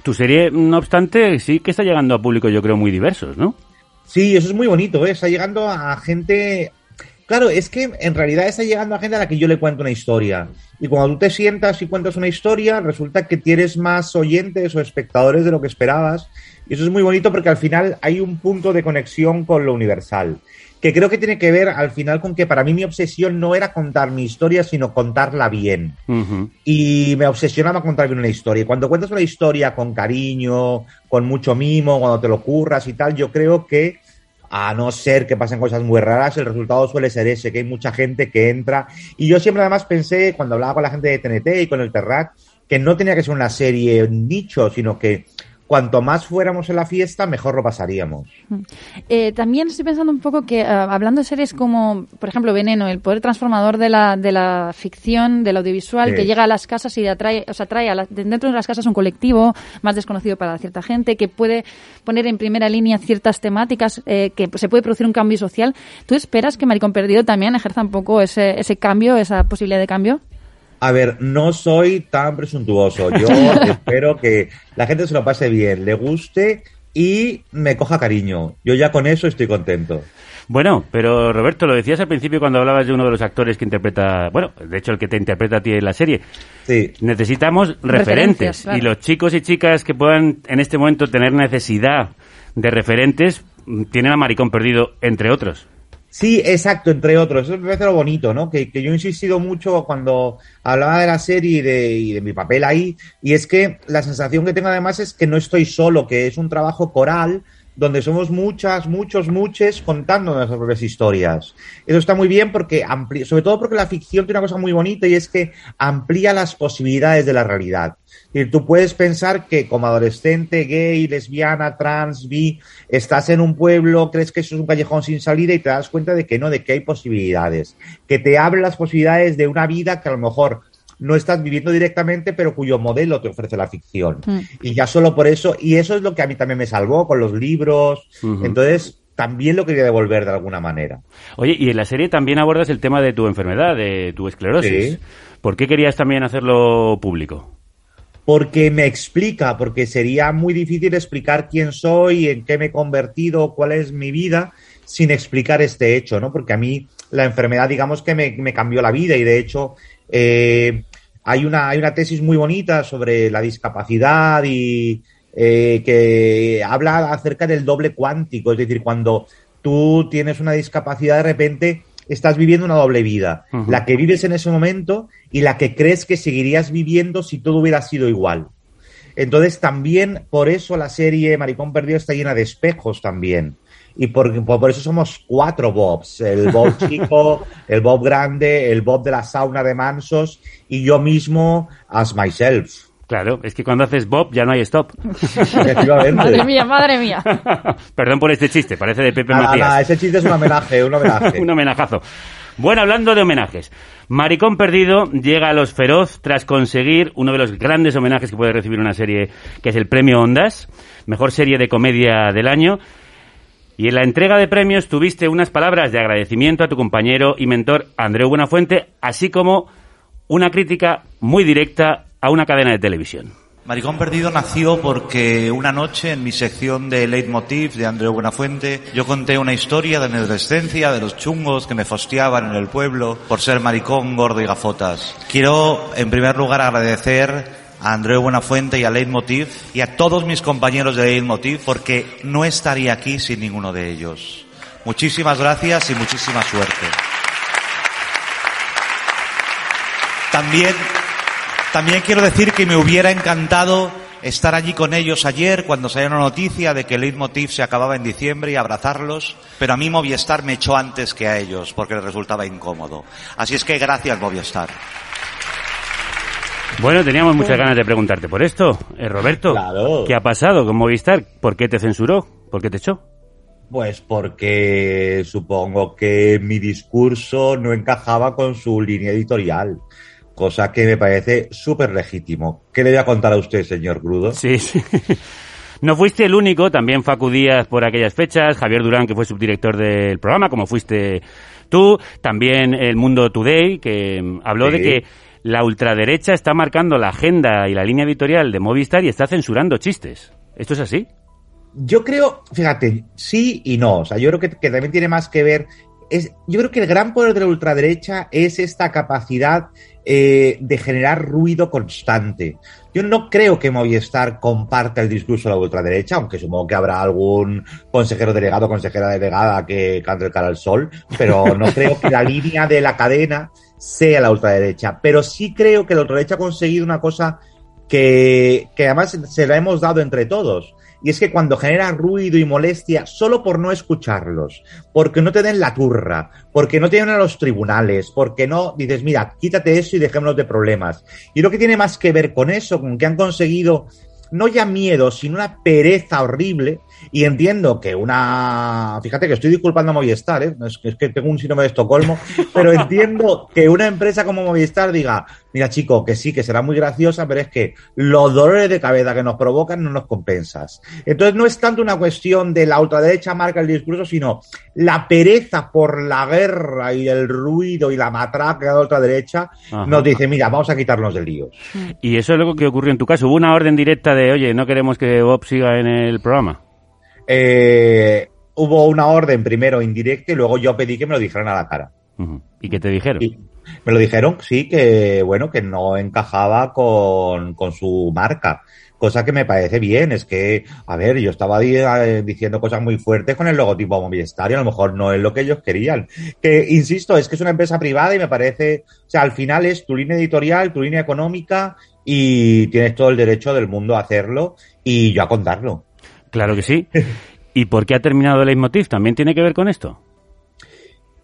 Tu serie, no obstante, sí que está llegando a público, yo creo, muy diversos, ¿no? Sí, eso es muy bonito, ¿eh? está llegando a gente... Claro, es que en realidad está llegando a gente a la que yo le cuento una historia. Y cuando tú te sientas y cuentas una historia, resulta que tienes más oyentes o espectadores de lo que esperabas. Y eso es muy bonito porque al final hay un punto de conexión con lo universal. Que creo que tiene que ver al final con que para mí mi obsesión no era contar mi historia, sino contarla bien. Y me obsesionaba contar bien una historia. Y cuando cuentas una historia con cariño, con mucho mimo, cuando te lo curras y tal, yo creo que a no ser que pasen cosas muy raras, el resultado suele ser ese, que hay mucha gente que entra. Y yo siempre además pensé, cuando hablaba con la gente de TNT y con el Terrat, que no tenía que ser una serie nicho, sino que cuanto más fuéramos en la fiesta, mejor lo pasaríamos. Eh, también estoy pensando un poco que, ah, hablando de series como, por ejemplo, Veneno, el poder transformador de la, de la ficción, del audiovisual, Sí. que llega a las casas y atrae, o sea, atrae a la- dentro de las casas un colectivo más desconocido para cierta gente, que puede poner en primera línea ciertas temáticas, eh, que se puede producir un cambio social. ¿Tú esperas que Maricón Perdido también ejerza un poco ese, ese cambio, esa posibilidad de cambio? A ver, no soy tan presuntuoso. Yo espero que la gente se lo pase bien, le guste y me coja cariño. Yo ya con eso estoy contento. Bueno, pero Roberto, lo decías al principio cuando hablabas de uno de los actores que interpreta, bueno, de hecho el que te interpreta a ti en la serie. Sí. Necesitamos referentes claro. y los chicos y chicas que puedan en este momento tener necesidad de referentes mm, tienen a Maricón Perdido, entre otros. Sí, exacto, entre otros. Eso me parece lo bonito, ¿no? Que, que yo he insistido mucho cuando hablaba de la serie y de, y de mi papel ahí, y es que la sensación que tengo además es que no estoy solo, que es un trabajo coral donde somos muchas, muchos, muchos contando nuestras propias historias. Eso está muy bien porque amplia, sobre todo porque la ficción tiene una cosa muy bonita y es que amplía las posibilidades de la realidad. Decir, tú puedes pensar que como adolescente, gay, lesbiana, trans, bi, estás en un pueblo, crees que eso es un callejón sin salida y te das cuenta de que no, de que hay posibilidades. Que te abre las posibilidades de una vida que a lo mejor no estás viviendo directamente, pero cuyo modelo te ofrece la ficción. Y ya solo por eso, y eso es lo que a mí también me salvó con los libros. Entonces, también lo quería devolver de alguna manera. Oye, y en la serie también abordas el tema de tu enfermedad, de tu esclerosis. Sí. ¿Por qué querías también hacerlo público? Porque me explica, porque sería muy difícil explicar quién soy, en qué me he convertido, cuál es mi vida, sin explicar este hecho, ¿no? Porque a mí la enfermedad, digamos que me, me cambió la vida y de hecho eh, hay, una, hay una tesis muy bonita sobre la discapacidad y eh, que habla acerca del doble cuántico, es decir, cuando tú tienes una discapacidad de repente estás viviendo una doble vida, la que vives en ese momento y la que crees que seguirías viviendo si todo hubiera sido igual. Entonces también por eso la serie Maricón Perdido está llena de espejos también. Y por, por, por eso somos cuatro Bobs. El Bob chico, el Bob grande, el Bob de la sauna de Mansos y yo mismo as myself. Claro, es que cuando haces Bob ya no hay stop. Efectivamente. Madre mía, madre mía. Perdón por este chiste, parece de Pepe Nada, Macías. nada, ese chiste es un homenaje, un homenaje. un homenajazo. Bueno, hablando de homenajes, Maricón Perdido llega a Los Feroz tras conseguir uno de los grandes homenajes que puede recibir una serie, que es el Premio Ondas, mejor serie de comedia del año. Y en la entrega de premios tuviste unas palabras de agradecimiento a tu compañero y mentor Andreu Buenafuente, así como una crítica muy directa a una cadena de televisión. Maricón Perdido nació porque una noche en mi sección de Leitmotiv de Andreu Buenafuente yo conté una historia de mi adolescencia, de los chungos que me fosteaban en el pueblo por ser maricón, gordo y gafotas. Quiero en primer lugar agradecer a Andreu Buenafuente y a Leitmotiv y a todos mis compañeros de Leitmotiv porque no estaría aquí sin ninguno de ellos. Muchísimas gracias y muchísima suerte. También también quiero decir que me hubiera encantado estar allí con ellos ayer cuando salió una noticia de que el Leitmotiv se acababa en diciembre y abrazarlos, pero a mí Movistar me echó antes que a ellos porque les resultaba incómodo. Así es que gracias Movistar. Bueno, teníamos muchas ganas de preguntarte por esto. Eh, Roberto, ¿qué ha pasado con Movistar? ¿Por qué te censuró? ¿Por qué te echó? Pues porque supongo que mi discurso no encajaba con su línea editorial cosa que me parece súper legítimo. ¿Qué le voy a contar a usted, señor Crudo? Sí, sí. No fuiste el único, también Facu Díaz por aquellas fechas, Javier Durán, que fue subdirector del programa, como fuiste tú, también El Mundo Today, que mm, habló Sí. de que la ultraderecha está marcando la agenda y la línea editorial de Movistar y está censurando chistes. ¿Esto es así? Yo creo, fíjate, sí y no. O sea, yo creo que, que también tiene más que ver. Es, yo creo que el gran poder de la ultraderecha es esta capacidad eh, de generar ruido constante. Yo no creo que Movistar comparta el discurso de la ultraderecha, aunque supongo que habrá algún consejero delegado o consejera delegada que cante el cara al sol, pero no creo que la línea de la cadena sea la ultraderecha. Pero sí creo que la ultraderecha ha conseguido una cosa que, que además se la hemos dado entre todos. Y es que cuando genera ruido y molestia, solo por no escucharlos, porque no te den la turra, porque no te llevan a los tribunales, porque no dices, mira, quítate eso y dejémonos de problemas. Y lo que tiene más que ver con eso, con que han conseguido no ya miedo, sino una pereza horrible. Y entiendo que una. Fíjate que estoy disculpando a Movistar, ¿eh? es, que, es que tengo un síndrome de Estocolmo, pero entiendo que una empresa como Movistar diga: Mira, chico, que sí, que será muy graciosa, pero es que los dolores de cabeza que nos provocan no nos compensas. Entonces, no es tanto una cuestión de la ultraderecha marca el discurso, sino la pereza por la guerra y el ruido y la matraca de la ultraderecha Ajá. nos dice: Mira, vamos a quitarnos de líos. Y eso es lo que ocurrió en tu caso. Hubo una orden directa de, oye, no queremos que Bob siga en el programa. Eh, hubo una orden primero indirecta y luego yo pedí que me lo dijeran a la cara. ¿Y qué te dijeron? Y me lo dijeron, sí, que bueno, que no encajaba con, con su marca. Cosa que me parece bien, es que, a ver, yo estaba eh, diciendo cosas muy fuertes con el logotipo Movistar y a lo mejor no es lo que ellos querían. Que, insisto, es que es una empresa privada y me parece, o sea, al final es tu línea editorial, tu línea económica y tienes todo el derecho del mundo a hacerlo y yo a contarlo. Claro que sí. ¿Y por qué ha terminado el leitmotiv? ¿También tiene que ver con esto?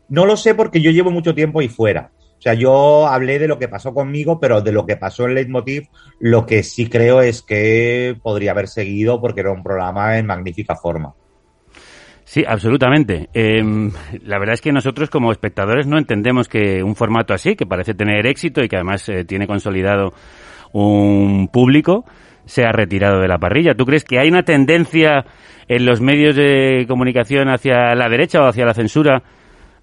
No lo sé porque yo llevo mucho tiempo ahí fuera. O sea, yo hablé de lo que pasó conmigo, pero de lo que pasó en Leitmotiv, lo que sí creo es que podría haber seguido porque era un programa en magnífica forma. Sí, absolutamente. Eh, la verdad es que nosotros como espectadores no entendemos que un formato así, que parece tener éxito y que además eh, tiene consolidado un público, sea retirado de la parrilla. ¿Tú crees que hay una tendencia en los medios de comunicación hacia la derecha o hacia la censura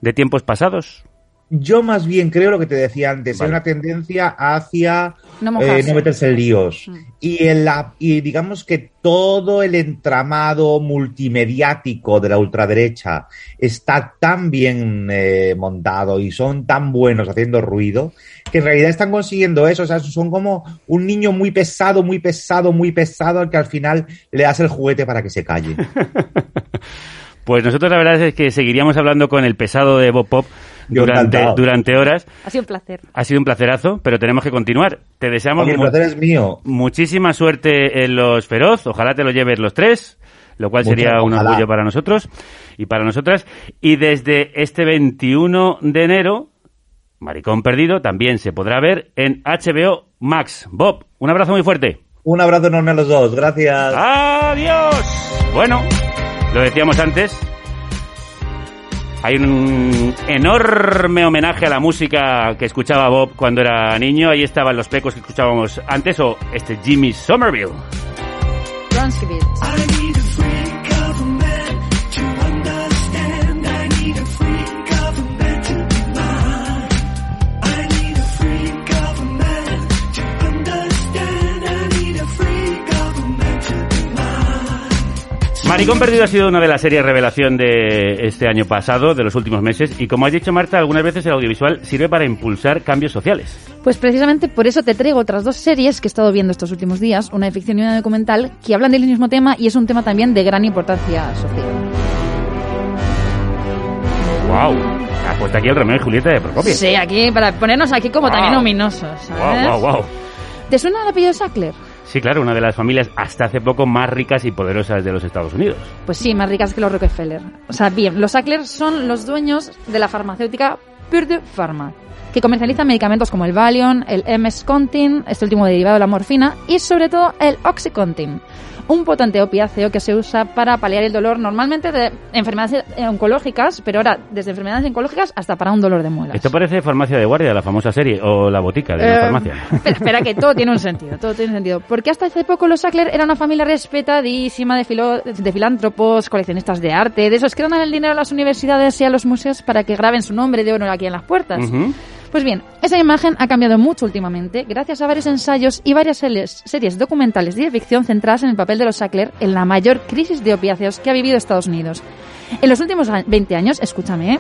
de tiempos pasados? Yo más bien creo lo que te decía antes, hay una tendencia hacia No eh, no meterse en líos. Y, en la, y digamos que todo el entramado multimediático de la ultraderecha está tan bien eh, montado y son tan buenos haciendo ruido que en realidad están consiguiendo eso. O sea, son como un niño muy pesado, muy pesado, muy pesado al que al final le das el juguete para que se calle. Pues nosotros la verdad es que seguiríamos hablando con el pesado de Bob Pop durante, encantado. durante horas. Ha sido un placer. Ha sido un placerazo, pero tenemos que continuar. Te deseamos Oye, el placer es mío. muchísima suerte en los feroz. Ojalá te lo lleves los tres, lo cual Muchas- sería un ojalá. orgullo para nosotros y para nosotras. Y desde este 21 de enero, Maricón Perdido también se podrá ver en HBO Max. Bob, un abrazo muy fuerte. Un abrazo enorme a los dos. Gracias. ¡Adiós! Bueno, lo decíamos antes. Hay un enorme homenaje a la música que escuchaba Bob cuando era niño. Ahí estaban los pecos que escuchábamos antes o este Jimmy Somerville. Maricón Perdido ha sido una de las series revelación de este año pasado, de los últimos meses, y como has dicho Marta, algunas veces el audiovisual sirve para impulsar cambios sociales. Pues precisamente por eso te traigo otras dos series que he estado viendo estos últimos días, una de ficción y una documental, que hablan del mismo tema y es un tema también de gran importancia social. ¡Wow! Ha puesto aquí el Romeo y Julieta de Procopio. Sí, aquí, para ponernos aquí como Wow. también ominosos, ¿sabes? ¡Wow, wow, wow! ¿Te suena el apellido Sackler? Sí, claro, una de las familias hasta hace poco más ricas y poderosas de los Estados Unidos. Pues sí, más ricas que los Rockefeller. O sea, bien, los Sackler son los dueños de la farmacéutica Purdue Pharma, que comercializa medicamentos como el Valium, el MS-Contin, este último derivado de la morfina, y sobre todo el Oxycontin, un potente opiáceo que se usa para paliar el dolor normalmente de enfermedades oncológicas, pero ahora desde enfermedades oncológicas hasta para un dolor de muelas. Esto parece Farmacia de Guardia, la famosa serie, o La Botica de la Eh, farmacia. Espera, espera, que todo tiene un sentido, todo tiene un sentido. Porque hasta hace poco los Sackler eran una familia respetadísima de, filo- de filántropos, coleccionistas de arte, de esos que donan el dinero a las universidades y a los museos para que graben su nombre de oro aquí en las puertas. Pues bien, esa imagen ha cambiado mucho últimamente gracias a varios ensayos y varias series, documentales de ficción centradas en el papel de los Sackler en la mayor crisis de opiáceos que ha vivido Estados Unidos. En los últimos a- 20 años, escúchame, ¿eh?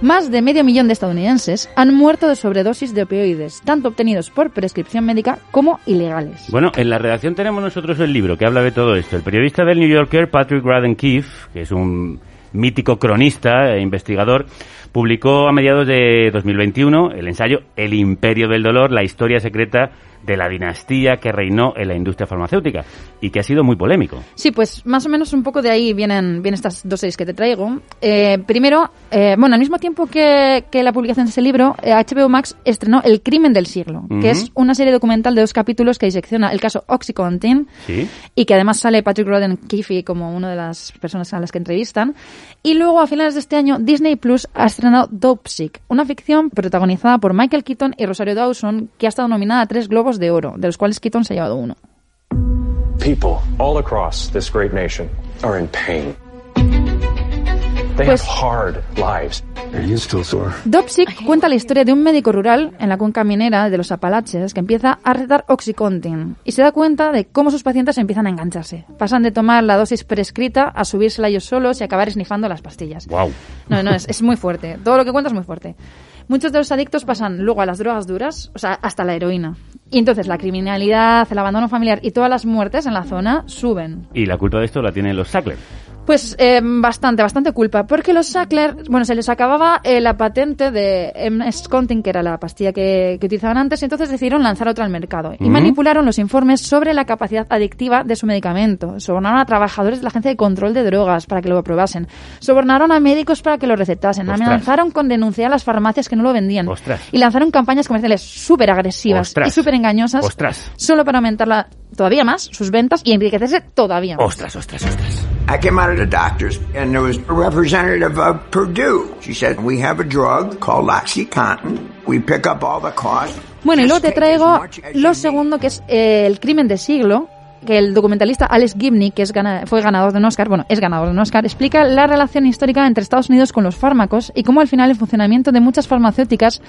más de medio millón de estadounidenses han muerto de sobredosis de opioides, tanto obtenidos por prescripción médica como ilegales. Bueno, en la redacción tenemos nosotros el libro que habla de todo esto. El periodista del New Yorker, Patrick Radden Keefe, que es un mítico cronista e investigador, publicó a mediados de 2021 el ensayo El imperio del dolor, la historia secreta de la dinastía que reinó en la industria farmacéutica y que ha sido muy polémico. Sí, pues más o menos un poco de ahí vienen, vienen estas dos series que te traigo. Eh, primero, eh, bueno, al mismo tiempo que, que la publicación de ese libro, eh, HBO Max estrenó El crimen del siglo, Ujú. que es una serie documental de dos capítulos que disecciona el caso Oxycontin ¿Sí? y que además sale Patrick Rodden Keefe como una de las personas a las que entrevistan. Y luego, a finales de este año, Disney Plus ha estrenado Dope Sick, una ficción protagonizada por Michael Keaton y Rosario Dawson, que ha estado nominada a tres Globos de Oro, de los cuales Keaton se ha llevado uno. People all across this great nation are in pain. They Pues- have hard lives. Are you still sore? Dopsic cuenta la historia de un médico rural en la cuenca minera de los Apalaches que empieza a recetar Oxycontin y se da cuenta de cómo sus pacientes empiezan a engancharse. Pasan de tomar la dosis prescrita a subírsela ellos solos y acabar esnifando las pastillas. Wow. No, no, es, es muy fuerte. Todo lo que cuenta es muy fuerte. Muchos de los adictos pasan luego a las drogas duras, o sea, hasta la heroína. Y entonces la criminalidad, el abandono familiar y todas las muertes en la zona suben. Y la culpa de esto la tienen los Sackler. Pues eh, bastante, bastante culpa, porque los Sackler, bueno, se les acababa eh, la patente de MS-Contin, que era la pastilla que, que utilizaban antes, y entonces decidieron lanzar otra al mercado. Y manipularon los informes sobre la capacidad adictiva de su medicamento. Sobornaron a trabajadores de la Agencia de Control de Drogas para que lo aprobasen. Sobornaron a médicos para que lo recetasen. Ostras. Amenazaron con denunciar a las farmacias que no lo vendían. Ostras. Y lanzaron campañas comerciales súper agresivas Ostras. y súper engañosas. Ostras. Solo para aumentar la- todavía más sus ventas y enriquecerse todavía más. Ostras, ostras, ostras. I came out of the doctor's and there was a representative of Purdue. She said, we have a drug called OxyContin. We pick up all the costs. Bueno, y luego te traigo lo segundo, que es eh, el crimen del siglo, que el documentalista Alex Gibney, que es gana- fue ganador de un Oscar, bueno, es ganador de un Oscar, explica la relación histórica entre Estados Unidos con los fármacos y cómo al final el funcionamiento de muchas farmacéuticas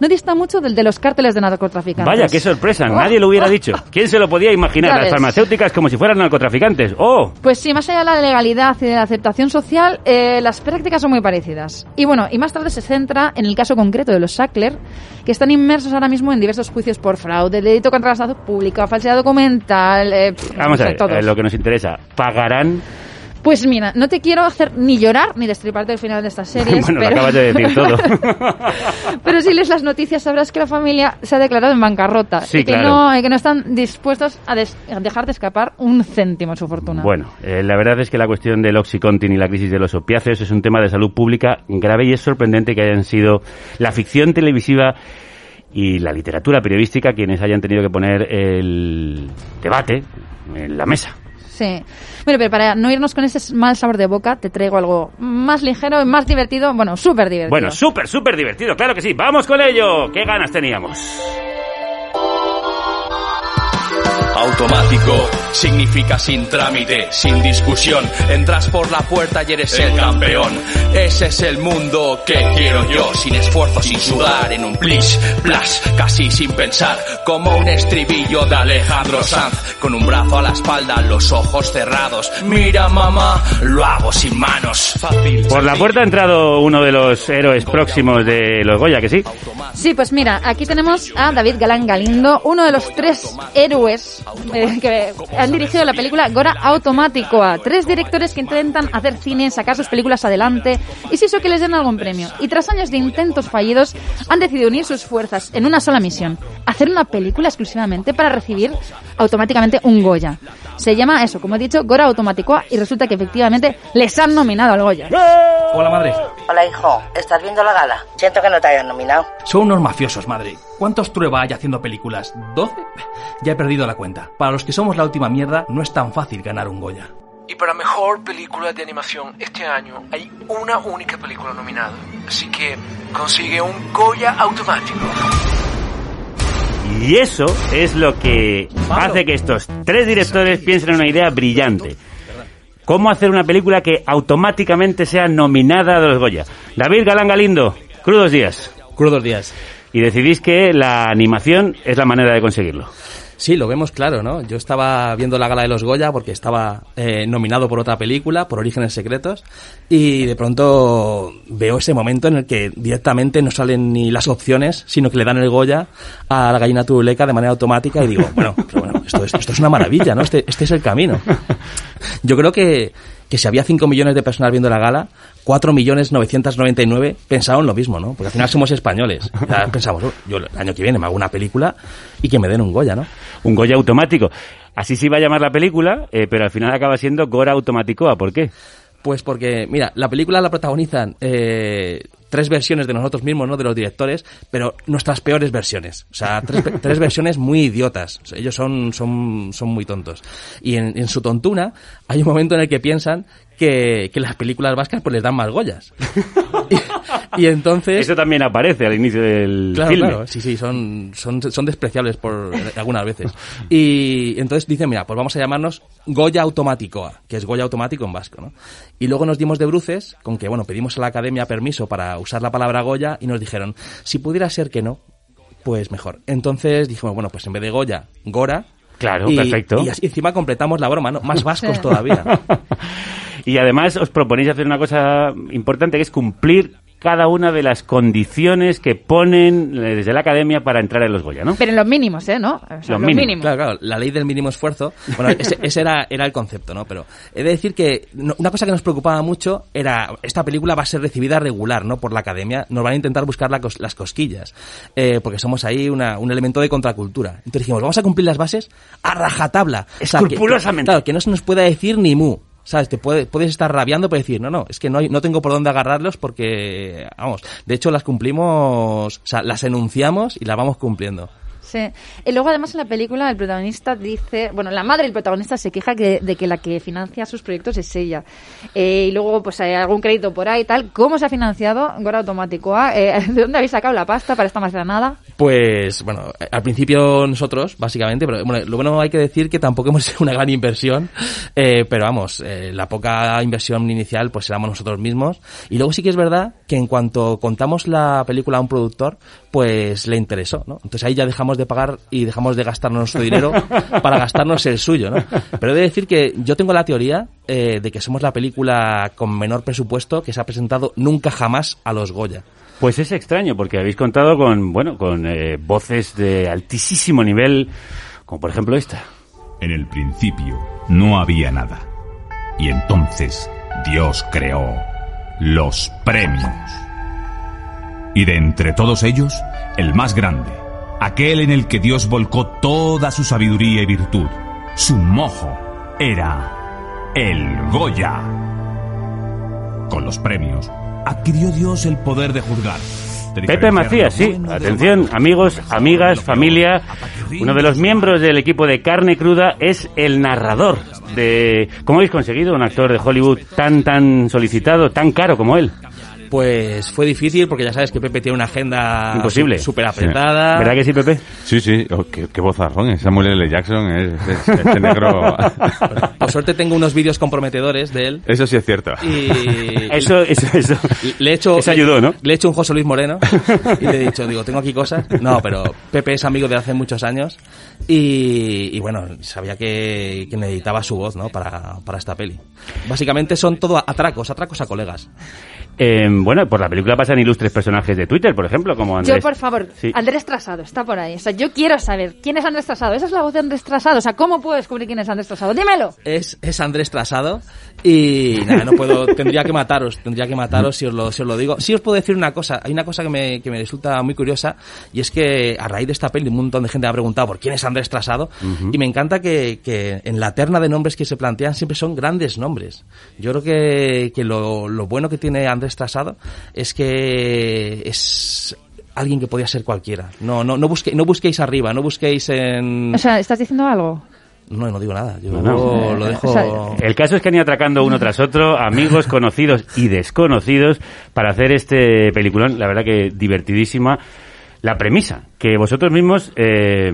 no dista mucho del de los cárteles de narcotraficantes. Vaya, qué sorpresa, Oh, nadie lo hubiera oh, dicho. ¿Quién se lo podía imaginar? Las ves. farmacéuticas como si fueran narcotraficantes. ¡Oh! Pues sí, más allá de la legalidad y de la aceptación social, eh, las prácticas son muy parecidas. Y bueno, y más tarde se centra en el caso concreto de los Sackler, que están inmersos ahora mismo en diversos juicios por fraude, delito contra la salud pública, falsedad documental, eh, Vamos a ver, eh, lo que nos interesa. ¿Pagarán? Pues mira, no te quiero hacer ni llorar ni destriparte el final de estas series, bueno, lo pero... acabas de decir todo. pero si lees las noticias sabrás que la familia se ha declarado en bancarrota Sí, y que, claro. no, y que no están dispuestos a, des- a dejar de escapar un céntimo de su fortuna. Bueno, eh, la verdad es que la cuestión del Oxycontin y la crisis de los opiáceos es un tema de salud pública grave y es sorprendente que hayan sido la ficción televisiva y la literatura periodística quienes hayan tenido que poner el debate en la mesa. Sí. Bueno, pero para no irnos con ese mal sabor de boca, te traigo algo más ligero y más divertido, bueno, súper divertido. Bueno, súper, súper divertido, claro que sí. ¡Vamos con ello! ¡Qué ganas teníamos! Automático significa sin trámite, sin discusión. Entras por la puerta y eres el campeón. Ese es el mundo que quiero yo, sin esfuerzo, sin sudar, en un plish, plash, casi sin pensar, como un estribillo de Alejandro Sanz, con un brazo a la espalda, los ojos cerrados. Mira mamá, lo hago sin manos, fácil. Por la puerta ha entrado uno de los héroes próximos de los Goya, que sí. Sí, pues mira, aquí tenemos a David Galán Galindo, uno de los tres héroes eh, que han dirigido la película Gora Automático a tres directores que intentan hacer cine, sacar sus películas adelante y si eso que les den algún premio. Y tras años de intentos fallidos, han decidido unir sus fuerzas en una sola misión, hacer una película exclusivamente para recibir automáticamente un Goya. Se llama eso, como he dicho, Gora Automático y resulta que efectivamente les han nominado al Goya. Hola, madre. Hola, hijo. ¿Estás viendo la gala? Siento que no te hayan nominado. Son unos mafiosos, madre. ¿Cuántos Trueba hay haciendo películas? ¿12? Ya he perdido la cuenta. Para los que somos la última mierda, no es tan fácil ganar un Goya. Y para mejor película de animación este año hay una única película nominada. Así que consigue un Goya automático. Y eso es lo que hace que estos tres directores piensen en una idea brillante. ¿Cómo hacer una película que automáticamente sea nominada a los Goya? David Galán Galindo, crudos días. Crudos días. Y decidís que la animación es la manera de conseguirlo. Sí, lo vemos claro, ¿no? Yo estaba viendo la gala de los Goya porque estaba eh, nominado por otra película, por Orígenes Secretos, y de pronto veo ese momento en el que directamente no salen ni las opciones, sino que le dan el Goya a la gallina turuleca de manera automática y digo, bueno, pero esto, es, esto es una maravilla, ¿no? Este, este es el camino. Yo creo que, que si había 5 millones de personas viendo la gala, 4 millones 999 pensaron lo mismo, ¿no? Porque al final somos españoles. Pensamos, "Oh, yo el año que viene me hago una película y que me den un Goya, ¿no? Un Goya automático. Así se iba a llamar la película, eh, pero al final acaba siendo Gora Automaticoa. ¿Por qué? Pues porque, mira, la película la protagonizan eh, tres versiones de nosotros mismos, ¿no? De los directores, pero nuestras peores versiones. O sea, tres, tres versiones muy idiotas. Ellos son, son, son muy tontos. Y en, en su tontuna hay un momento en el que piensan que, que las películas vascas pues les dan más Goyas. y, y entonces... Eso también aparece al inicio del Claro, filme. claro, sí, sí, son, son, son despreciables por algunas veces. Y entonces dicen, mira, pues vamos a llamarnos Goya Automaticoa, que es Goya Automático en vasco, ¿no? Y luego nos dimos de bruces con que, bueno, pedimos a la academia permiso para usar la palabra Goya y nos dijeron, si pudiera ser que no, pues mejor. Entonces dijimos, bueno, pues en vez de Goya, Gora. Claro, y, perfecto. Y así encima completamos la broma, ¿no? Más vascos todavía. Y además os proponéis hacer una cosa importante que es cumplir cada una de las condiciones que ponen eh, desde la academia para entrar en los Goya, ¿no? Pero en los mínimos, ¿eh? ¿No? O sea, Los mínimos. Claro, claro, la ley del mínimo esfuerzo. Bueno, ese, ese era, era el concepto, ¿no? Pero he de decir que no- una cosa que nos preocupaba mucho era, esta película va a ser recibida regular, ¿no? Por la academia. Nos van a intentar buscar la cos- las cosquillas. eh, porque somos ahí una- un elemento de contracultura. Entonces dijimos, vamos a cumplir las bases a rajatabla. O sea, que- Escrupulosamente. claro, que no se nos pueda decir ni mu. ¿Sabes? Te puede- puedes estar rabiando pero decir, no, no, es que no, no tengo por dónde agarrarlos porque, vamos, de hecho las cumplimos, o sea, las enunciamos y las vamos cumpliendo. Sí. Y luego, además, en la película, el protagonista dice. Bueno, la madre del protagonista se queja que- de que la que financia sus proyectos es ella. Eh, y luego, pues hay algún crédito por ahí y tal. ¿Cómo se ha financiado Gora Automático? Eh, ¿De dónde habéis sacado la pasta para esta más granada? Pues bueno, al principio nosotros, básicamente, pero bueno, lo bueno hay que decir que tampoco hemos hecho una gran inversión, eh, pero vamos, eh, la poca inversión inicial pues éramos nosotros mismos. Y luego sí que es verdad que en cuanto contamos la película a un productor, pues le interesó, ¿no? Entonces ahí ya dejamos de pagar y dejamos de gastarnos nuestro dinero para gastarnos el suyo, ¿no? Pero he de decir que yo tengo la teoría eh, de que somos la película con menor presupuesto que se ha presentado nunca jamás a los Goya. Pues es extraño porque habéis contado con, bueno, con eh, voces de altísimo nivel, como por ejemplo esta. En el principio no había nada. Y entonces Dios creó los premios. Y de entre todos ellos, el más grande, aquel en el que Dios volcó toda su sabiduría y virtud, su mojo, era el Goya. Con los premios, adquirió Dios el poder de juzgar. Pepe Macías, sí. Atención, amigos, amigas, familia. Uno de los miembros del equipo de Carne Cruda es el narrador de... ¿Cómo habéis conseguido un actor de Hollywood tan, tan solicitado, tan caro como él? Pues fue difícil porque ya sabes que Pepe tiene una agenda Imposible. súper apretada. ¿Verdad que sí, Pepe? Sí, sí. Oh, qué, qué vozarrón. es Samuel L. Jackson es, es- este negro. Por suerte tengo unos vídeos comprometedores de él. Eso sí es cierto. Y Eso, eso, eso. le he hecho Eso ayudó, ¿no? Le he hecho un José Luis Moreno y le he dicho, digo, tengo aquí cosas. No, pero Pepe es amigo de hace muchos años y, y bueno, sabía que, que necesitaba su voz, ¿no? Para, para esta peli. Básicamente son todo atracos, atracos a colegas. Eh, bueno, por la película pasan ilustres personajes de Twitter, por ejemplo, como Andrés. Yo, por favor, Sí. Andrés Trasado está por ahí. O sea, yo quiero saber quién es Andrés Trasado. Esa es la voz de Andrés Trasado. O sea, ¿cómo puedo descubrir quién es Andrés Trasado? Dímelo. Es, es Andrés Trasado y nada, no puedo, tendría que mataros, tendría que mataros si os lo, si os lo digo. Sí os puedo decir una cosa, hay una cosa que me, que me resulta muy curiosa y es que a raíz de esta peli un montón de gente me ha preguntado por quién es Andrés Trasado Ujú. y me encanta que, que en la terna de nombres que se plantean siempre son grandes nombres. Yo creo que, que lo, lo bueno que tiene Andrés Trasado es que es alguien que podía ser cualquiera. No, no, no, busque- no busquéis arriba, no busquéis en... O sea, ¿estás diciendo algo? No, no digo nada. Yo No, no. lo dejo... O sea, El caso es que han ido atracando uno tras otro, amigos, conocidos y desconocidos, para hacer este peliculón, la verdad que divertidísima. La premisa, que vosotros mismos eh,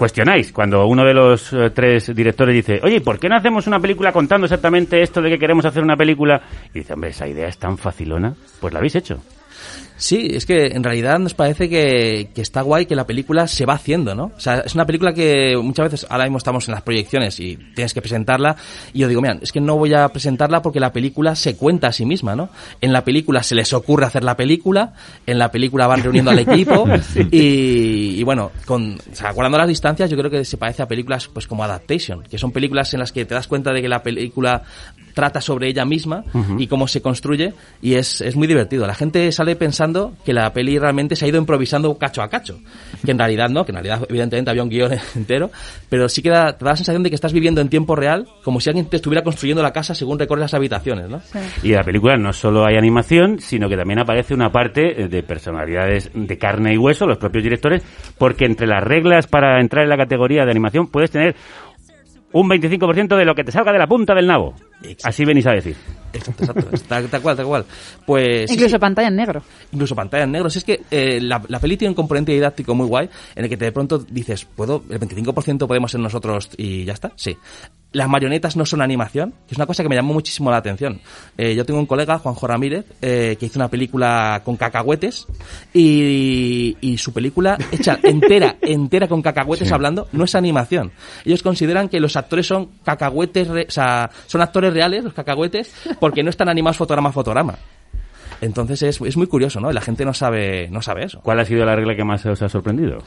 cuestionáis cuando uno de los eh, tres directores dice, oye, ¿por qué no hacemos una película contando exactamente esto de que queremos hacer una película? Y dice, hombre, esa idea es tan facilona, pues la habéis hecho. Sí, es que en realidad nos parece que, que está guay que la película se va haciendo, ¿no? O sea, es una película que muchas veces ahora mismo estamos en las proyecciones y tienes que presentarla y yo digo, mira, es que no voy a presentarla porque la película se cuenta a sí misma, ¿no? En la película se les ocurre hacer la película, en la película van reuniendo al equipo y, y bueno, con, o sea, guardando las distancias yo creo que se parece a películas pues como Adaptation, que son películas en las que te das cuenta de que la película trata sobre ella misma Ujú. y cómo se construye y es, es muy divertido. La gente sale pensando que la peli realmente se ha ido improvisando cacho a cacho, que en realidad no, que en realidad evidentemente había un guion entero, pero sí que da, te da la sensación de que estás viviendo en tiempo real como si alguien te estuviera construyendo la casa según recorres las habitaciones, ¿no? Y en la película no solo hay animación, sino que también aparece una parte eh, de personalidades de carne y hueso, los propios directores, porque entre las reglas para entrar en la categoría de animación puedes tener un 25% de lo que te salga de la punta del nabo. Así venís a decir. Exacto, exacto. Tal, tal cual, tal cual. Pues Incluso sí. pantalla en negro. incluso pantalla en negro. Si es que eh, la, la peli tiene un componente didáctico muy guay en el que de pronto dices, ¿puedo? ¿El 25% podemos ser nosotros y ya está? Sí. Las marionetas no son animación, que es una cosa que me llamó muchísimo la atención. Eh, yo tengo un colega, Juanjo Ramírez, eh, que hizo una película con cacahuetes y, y su película hecha entera, entera con cacahuetes Sí. hablando, no es animación. Ellos consideran que los actores son cacahuetes, re- o sea, son actores reales, los cacahuetes, porque no están animados fotograma a fotograma. Entonces es, es muy curioso, ¿no? La gente no sabe, no sabe eso. ¿Cuál ha sido la regla que más os ha sorprendido?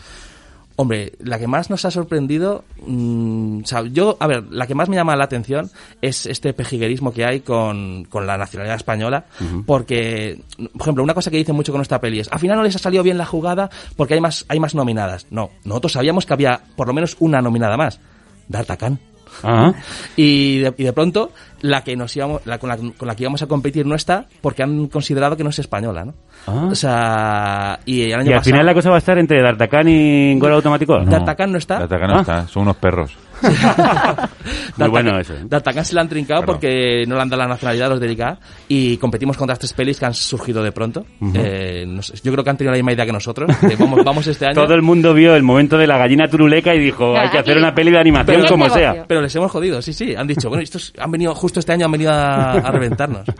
Hombre, la que más nos ha sorprendido, mm, o sea, yo, a ver, la que más me llama la atención es este pejiguerismo que hay con, con la nacionalidad española, porque, por ejemplo, una cosa que dicen mucho con esta peli es, al final no les ha salido bien la jugada porque hay más, hay más nominadas. No, nosotros sabíamos que había por lo menos una nominada más, D'Artagnan. Ah. Y de, y de pronto, la que nos íbamos, la, con, la, con la que íbamos a competir no está porque han considerado que no es española, ¿no? Ah. O sea, y el año Y al pasado- final la cosa va a estar entre D'Artagnan y Gol Automático. No. D'Artagnan no está. D'Artagnan no Ah. está, son unos perros. Muy bueno eso. D'Artagnan se la han trincado Claro. porque no le han dado la nacionalidad a los de ICA y competimos contra estas pelis que han surgido de pronto. Ujú. Eh, no sé, yo creo que han tenido la misma idea que nosotros. que vamos, vamos este año. Todo el mundo vio el momento de la gallina turuleca y dijo, hay que hacer una peli de animación como sea. Pero les hemos jodido, sí, sí. Han dicho, bueno, estos han venido, justo este año han venido a, a reventarnos.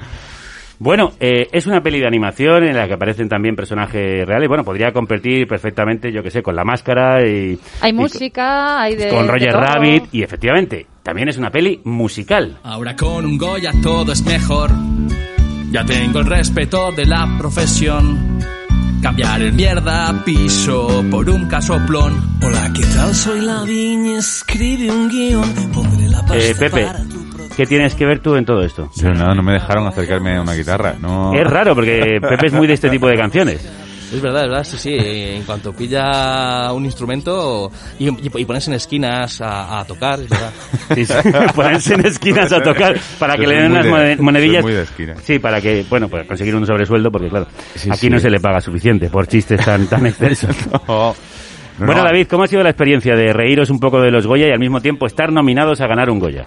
Bueno, eh, es una peli de animación en la que aparecen también personajes reales. Bueno, podría competir perfectamente, yo que sé, con la máscara y... Hay y música, hay de. con Roger. Rabbit y efectivamente, también es una peli musical. Ahora con un Goya todo es mejor. Ya tengo el respeto de la profesión. Cambiar el mierda piso por un casoplón. Hola, ¿qué tal? Soy Lavigne, escribe un guion, pondré la pasta Eh, Pepe, para ¿qué tienes que ver tú en todo esto? Yo nada, no me dejaron acercarme a una guitarra. No. Es raro porque Pepe es muy de este tipo de canciones. Es verdad, es verdad, sí, sí. En cuanto pilla un instrumento y, y, y ponerse en esquinas a, a tocar, es verdad. Sí, sí, ponerse en esquinas a tocar para que Yo le den unas de- monedillas. muy de esquina. Sí, para que, bueno, pues conseguir un sobresueldo, porque claro, Sí, aquí sí. no se le paga suficiente por chistes tan, tan extensos. No. Bueno, No. David, ¿cómo ha sido la experiencia de reíros un poco de los Goya y al mismo tiempo estar nominados a ganar un Goya?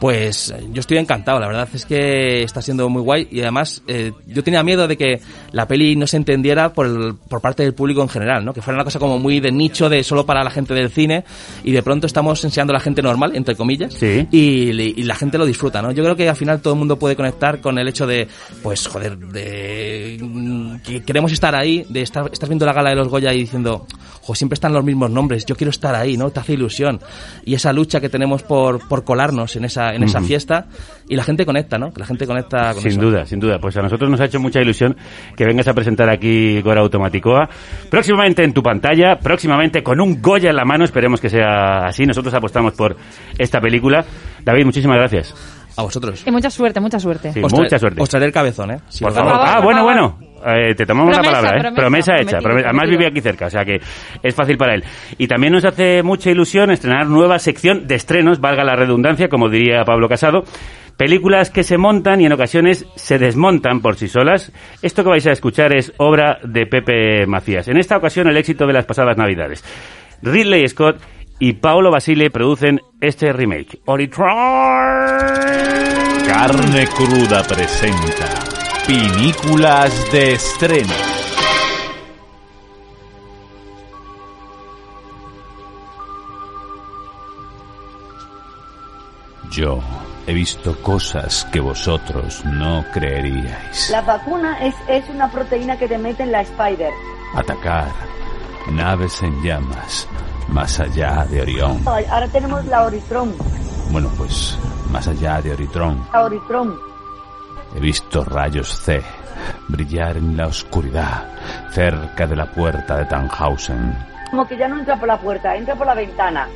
Pues yo estoy encantado, la verdad es que está siendo muy guay y además eh, yo tenía miedo de que la peli no se entendiera por, el- por parte del público en general, ¿no? que fuera una cosa como muy de nicho, de solo para la gente del cine y de pronto estamos enseñando a la gente normal, entre comillas, y, le- y la gente lo disfruta. ¿no? Yo creo que al final todo el mundo puede conectar con el hecho de, pues joder, de que queremos estar ahí, de estar, estar viendo la gala de los Goya y diciendo, jo, siempre están los mismos nombres, yo quiero estar ahí, ¿no? Te hace ilusión. Y esa lucha que tenemos por, por colarnos en esa, en esa Ujú. fiesta y la gente conecta, ¿no? La gente conecta con Sin eso. duda, sin duda. Pues a nosotros nos ha hecho mucha ilusión que vengas a presentar aquí Gora Automaticoa. Próximamente en tu pantalla, próximamente con un Goya en la mano, esperemos que sea así. Nosotros apostamos por esta película. David, muchísimas gracias. A vosotros. Y mucha suerte, mucha suerte. Sí, mucha suerte. Os traeré el cabezón, ¿eh? Si Por favor. Ah, bueno, bueno. Eh, te tomamos Promesa, la palabra, ¿eh? promesa, hecha. prometido, Además prometido. vive aquí cerca, o sea que es fácil para él. Y también nos hace mucha ilusión estrenar nueva sección de estrenos, valga la redundancia, como diría Pablo Casado. Películas que se montan y en ocasiones se desmontan por sí solas. Esto que vais a escuchar es obra de Pepe Macías. En esta ocasión el éxito de las pasadas navidades. Ridley Scott y Paolo Basile producen este remake. Oritron. Carne Cruda presenta Pinículas de estreno. Yo he visto cosas que vosotros no creeríais. La vacuna es, es una proteína que te mete en la Spider. Atacar naves en llamas más allá de Orión. Ahora tenemos la Oritron. Bueno, pues más allá de Oritrón. La Oritron. He visto rayos C brillar en la oscuridad cerca de la puerta de Tannhausen. Como que ya no entra por la puerta, entra por la ventana.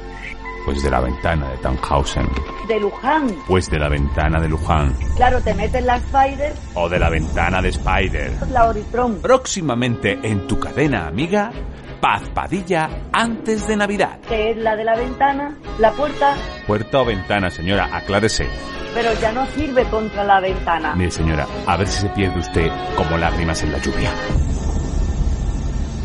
Pues de la ventana de Tannhausen. De Luján. Pues de la ventana de Luján. Claro, te mete en la Spider, O de la ventana de Spider. la Oritron. Próximamente en tu cadena amiga, Paz Padilla antes de Navidad. Que es la de la ventana, la puerta, Puerta o ventana, señora, aclárese. pero ya no sirve contra la ventana. Mire, señora, a ver si se pierde usted como lágrimas en la lluvia.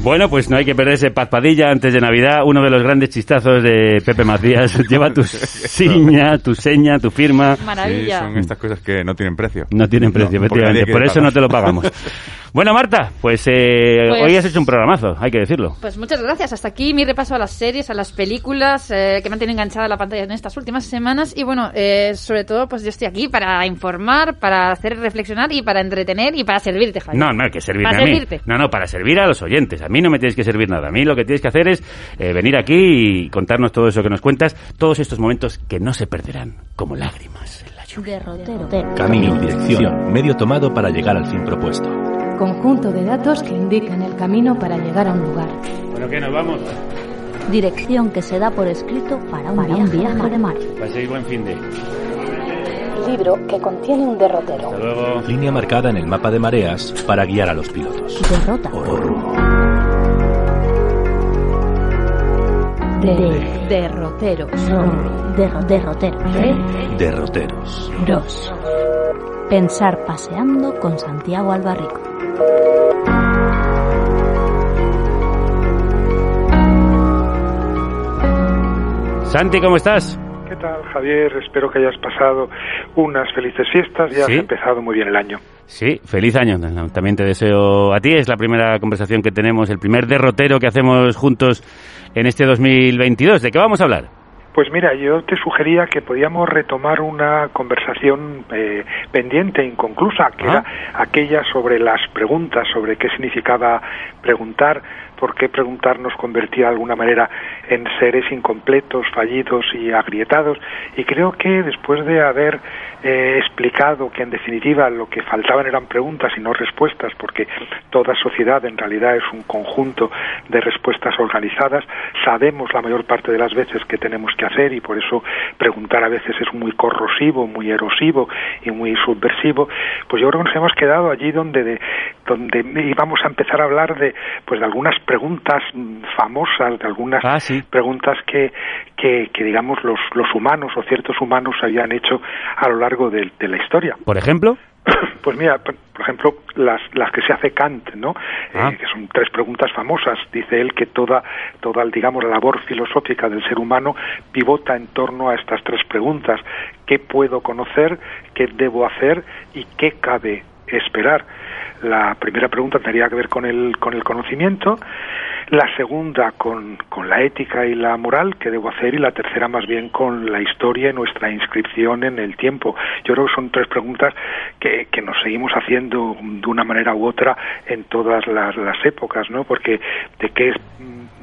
Bueno, pues no hay que perderse Paz Padilla antes de Navidad, uno de los grandes chistazos de Pepe Macías. Lleva tu seña, tu seña, tu firma. Maravilla. Sí, son estas cosas que no tienen precio. No tienen precio, No, efectivamente. Por eso pagar. no te lo pagamos. Bueno, Marta, pues, eh, Pues- hoy has hecho un programazo, hay que decirlo. Pues muchas gracias. Hasta aquí mi repaso a las series, a las películas eh, que me han tenido enganchada la pantalla en estas últimas semanas. Y bueno, eh, sobre todo, pues yo estoy aquí para informar, para hacer reflexionar y para entretener y para servirte, Javier. No, no hay que servirme Para a mí. servirte. No, no, para servir a los oyentes. A mí no me tienes que servir nada. A mí lo que tienes que hacer es eh, venir aquí y contarnos todo eso que nos cuentas, todos estos momentos que no se perderán, como lágrimas en la lluvia. Derrotero. Camino, dirección, medio tomado para llegar al fin propuesto. Conjunto de datos que indican el camino para llegar a un lugar. Bueno, ¿qué? ¿Nos vamos? Dirección que se da por escrito para un viaje, de mar. Paséis buen fin de... Libro que contiene un derrotero. Hasta luego. Línea marcada en el mapa de mareas para guiar a los pilotos. Derrota. De derroteros. Derro- derroteros. De Derroteros. dos. Pensar paseando con Santiago Albarrico. Santi, ¿cómo estás? ¿Qué tal, Javier? Espero que hayas pasado unas felices fiestas y has empezado muy bien el año. Sí, feliz año. También te deseo a ti. Es la primera conversación que tenemos, el primer derrotero que hacemos juntos en este 2022. ¿De qué vamos a hablar? Pues mira, yo te sugería que podíamos retomar una conversación eh, pendiente, inconclusa, que Ah. era aquella sobre las preguntas, sobre qué significaba preguntar, por qué preguntar nos convertía de alguna manera en seres incompletos, fallidos y agrietados. Y creo que después de haber eh, explicado que en definitiva lo que faltaban eran preguntas y no respuestas, porque toda sociedad en realidad es un conjunto de respuestas organizadas, sabemos la mayor parte de las veces que tenemos que hacer y por eso preguntar a veces es muy corrosivo, muy erosivo y muy subversivo, pues yo creo que nos hemos quedado allí donde de, donde íbamos a empezar a hablar de pues de algunas preguntas famosas, de algunas preguntas que, que, que digamos los, los humanos o ciertos humanos habían hecho a lo largo de, de la historia. Por ejemplo. Pues mira, por por ejemplo, las, las que se hace Kant, ¿no? Ah. Eh, que son tres preguntas famosas. Dice él que toda, toda, digamos, la labor filosófica del ser humano pivota en torno a estas tres preguntas. ¿Qué puedo conocer? ¿Qué debo hacer? ¿Y qué cabe esperar? La primera pregunta tendría que ver con el, con el conocimiento, la segunda con, con la ética y la moral que debo hacer y la tercera más bien con la historia y nuestra inscripción en el tiempo. Yo creo que son tres preguntas que, que nos seguimos haciendo de una manera u otra en todas las, las épocas, ¿no? Porque de qué es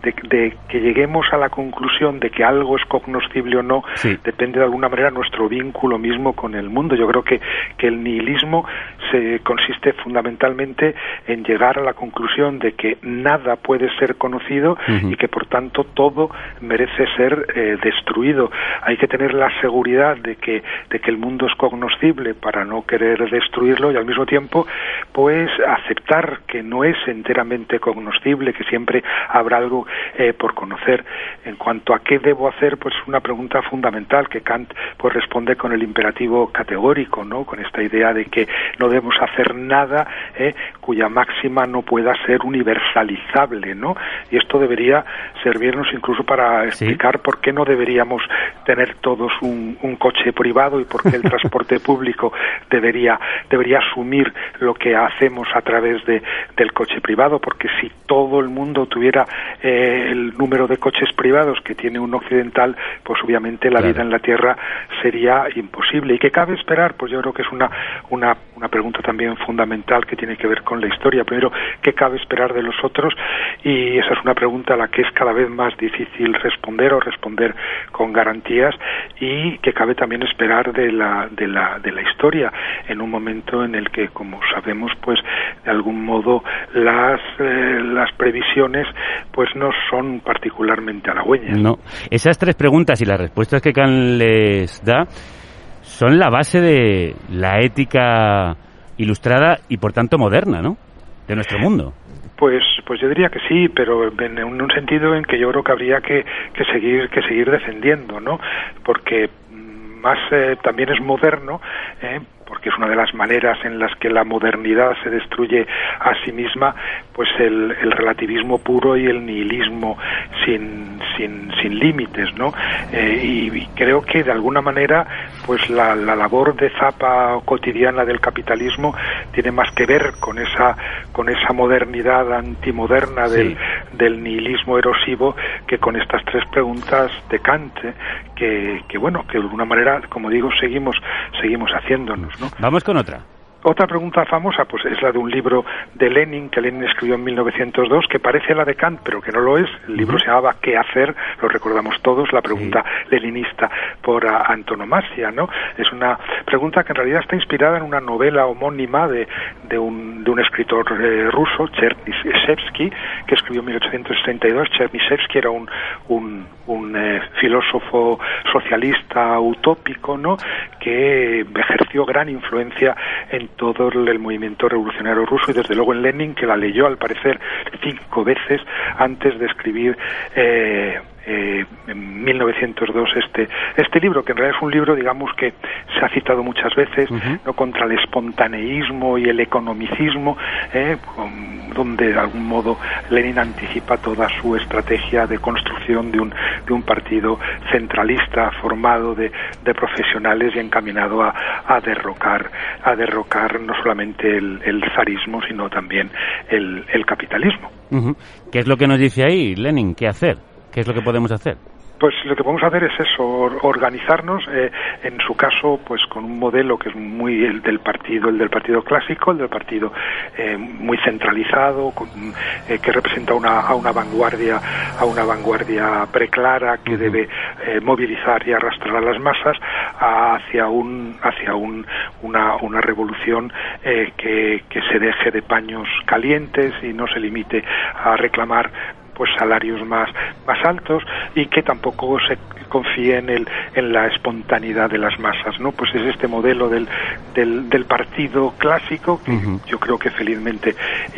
de, de que lleguemos a la conclusión de que algo es cognoscible o no depende de alguna manera nuestro vínculo mismo con el mundo. Yo creo que, que el nihilismo se consiste fundamentalmente en llegar a la conclusión de que nada puede ser conocido y que por tanto todo merece ser eh, destruido. Hay que tener la seguridad de que, de que el mundo es cognoscible para no querer destruirlo y al mismo tiempo pues aceptar que no es enteramente cognoscible, que siempre habrá algo eh, por conocer. En cuanto a qué debo hacer, pues una pregunta fundamental que Kant pues responde con el imperativo categórico, ¿no? Con esta idea de que no debemos hacer nada eh, cuya máxima no pueda ser universalizable, ¿no? Y esto debería servirnos incluso para explicar por qué no deberíamos tener todos un, un coche privado y por qué el transporte público debería debería asumir lo que hacemos a través de, del coche privado, porque si todo el mundo tuviera eh, el número de coches privados que tiene un occidental, pues obviamente la vida en la Tierra sería imposible. ¿Y qué cabe esperar? Pues yo creo que es una, una, una pregunta también fundamental que tiene que ver con la historia. Primero, ¿qué cabe esperar de los otros? Y esa es una pregunta a la que es cada vez más difícil responder o responder con garantías y que cabe también esperar de la, de la, de la historia en un momento en el que, como sabemos, pues de algún modo las, eh, las previsiones pues no son particularmente halagüeñas. No. Esas tres preguntas y las respuestas que Kant les da son la base de la ética ilustrada y por tanto moderna, ¿no? De nuestro mundo. Pues, pues yo diría que sí, pero en un, sentido en que yo creo que habría que, que seguir que seguir defendiendo, ¿no? Porque mm, más eh, también es moderno, eh, porque es una de las maneras en las que la modernidad se destruye a sí misma, pues el, el relativismo puro y el nihilismo sin, sin, sin límites, ¿no? Eh, y, y creo que de alguna manera, pues la, la labor de zapa cotidiana del capitalismo tiene más que ver con esa, con esa modernidad antimoderna del, del nihilismo erosivo que con estas tres preguntas de Kant, ¿eh? que, que bueno, que de alguna manera, como digo, seguimos, seguimos haciéndonos, Vamos con otra. Otra pregunta famosa pues es la de un libro de Lenin que Lenin escribió en 1902 que parece la de Kant pero que no lo es. El libro se llamaba ¿Qué hacer? Lo recordamos todos, la pregunta leninista por a- antonomasia, ¿no? Es una pregunta que en realidad está inspirada en una novela homónima de, de, un, de un escritor eh, ruso, Chernyshevsky, que escribió en 1862. Chernyshevsky era un, un, un eh, filósofo socialista utópico, ¿no? Que ejerció gran influencia en todo el movimiento revolucionario ruso y desde luego en Lenin, que la leyó al parecer cinco veces antes de escribir eh, eh, en 1902 este este libro que en realidad es un libro digamos que se ha citado muchas veces no contra el espontaneísmo y el economicismo eh, con- donde de algún modo Lenin anticipa toda su estrategia de construcción de un de un partido centralista formado de, de profesionales y encaminado a, a derrocar a derrocar no solamente el, el zarismo sino también el, el capitalismo. ¿Qué es lo que nos dice ahí, Lenin? ¿Qué hacer? ¿Qué es lo que podemos hacer? Pues lo que podemos hacer es eso, or- organizarnos, eh, en su caso, pues con un modelo que es muy el del partido, el del partido clásico, el del partido eh, muy centralizado, con- eh, que representa una, a una vanguardia, a una vanguardia preclara que debe eh, movilizar y arrastrar a las masas hacia un, hacia un, una, una revolución eh, que, que se deje de paños calientes y no se limite a reclamar pues salarios más más altos y que tampoco se confíe en el en la espontaneidad de las masas no pues es este modelo del del, del partido clásico que yo creo que felizmente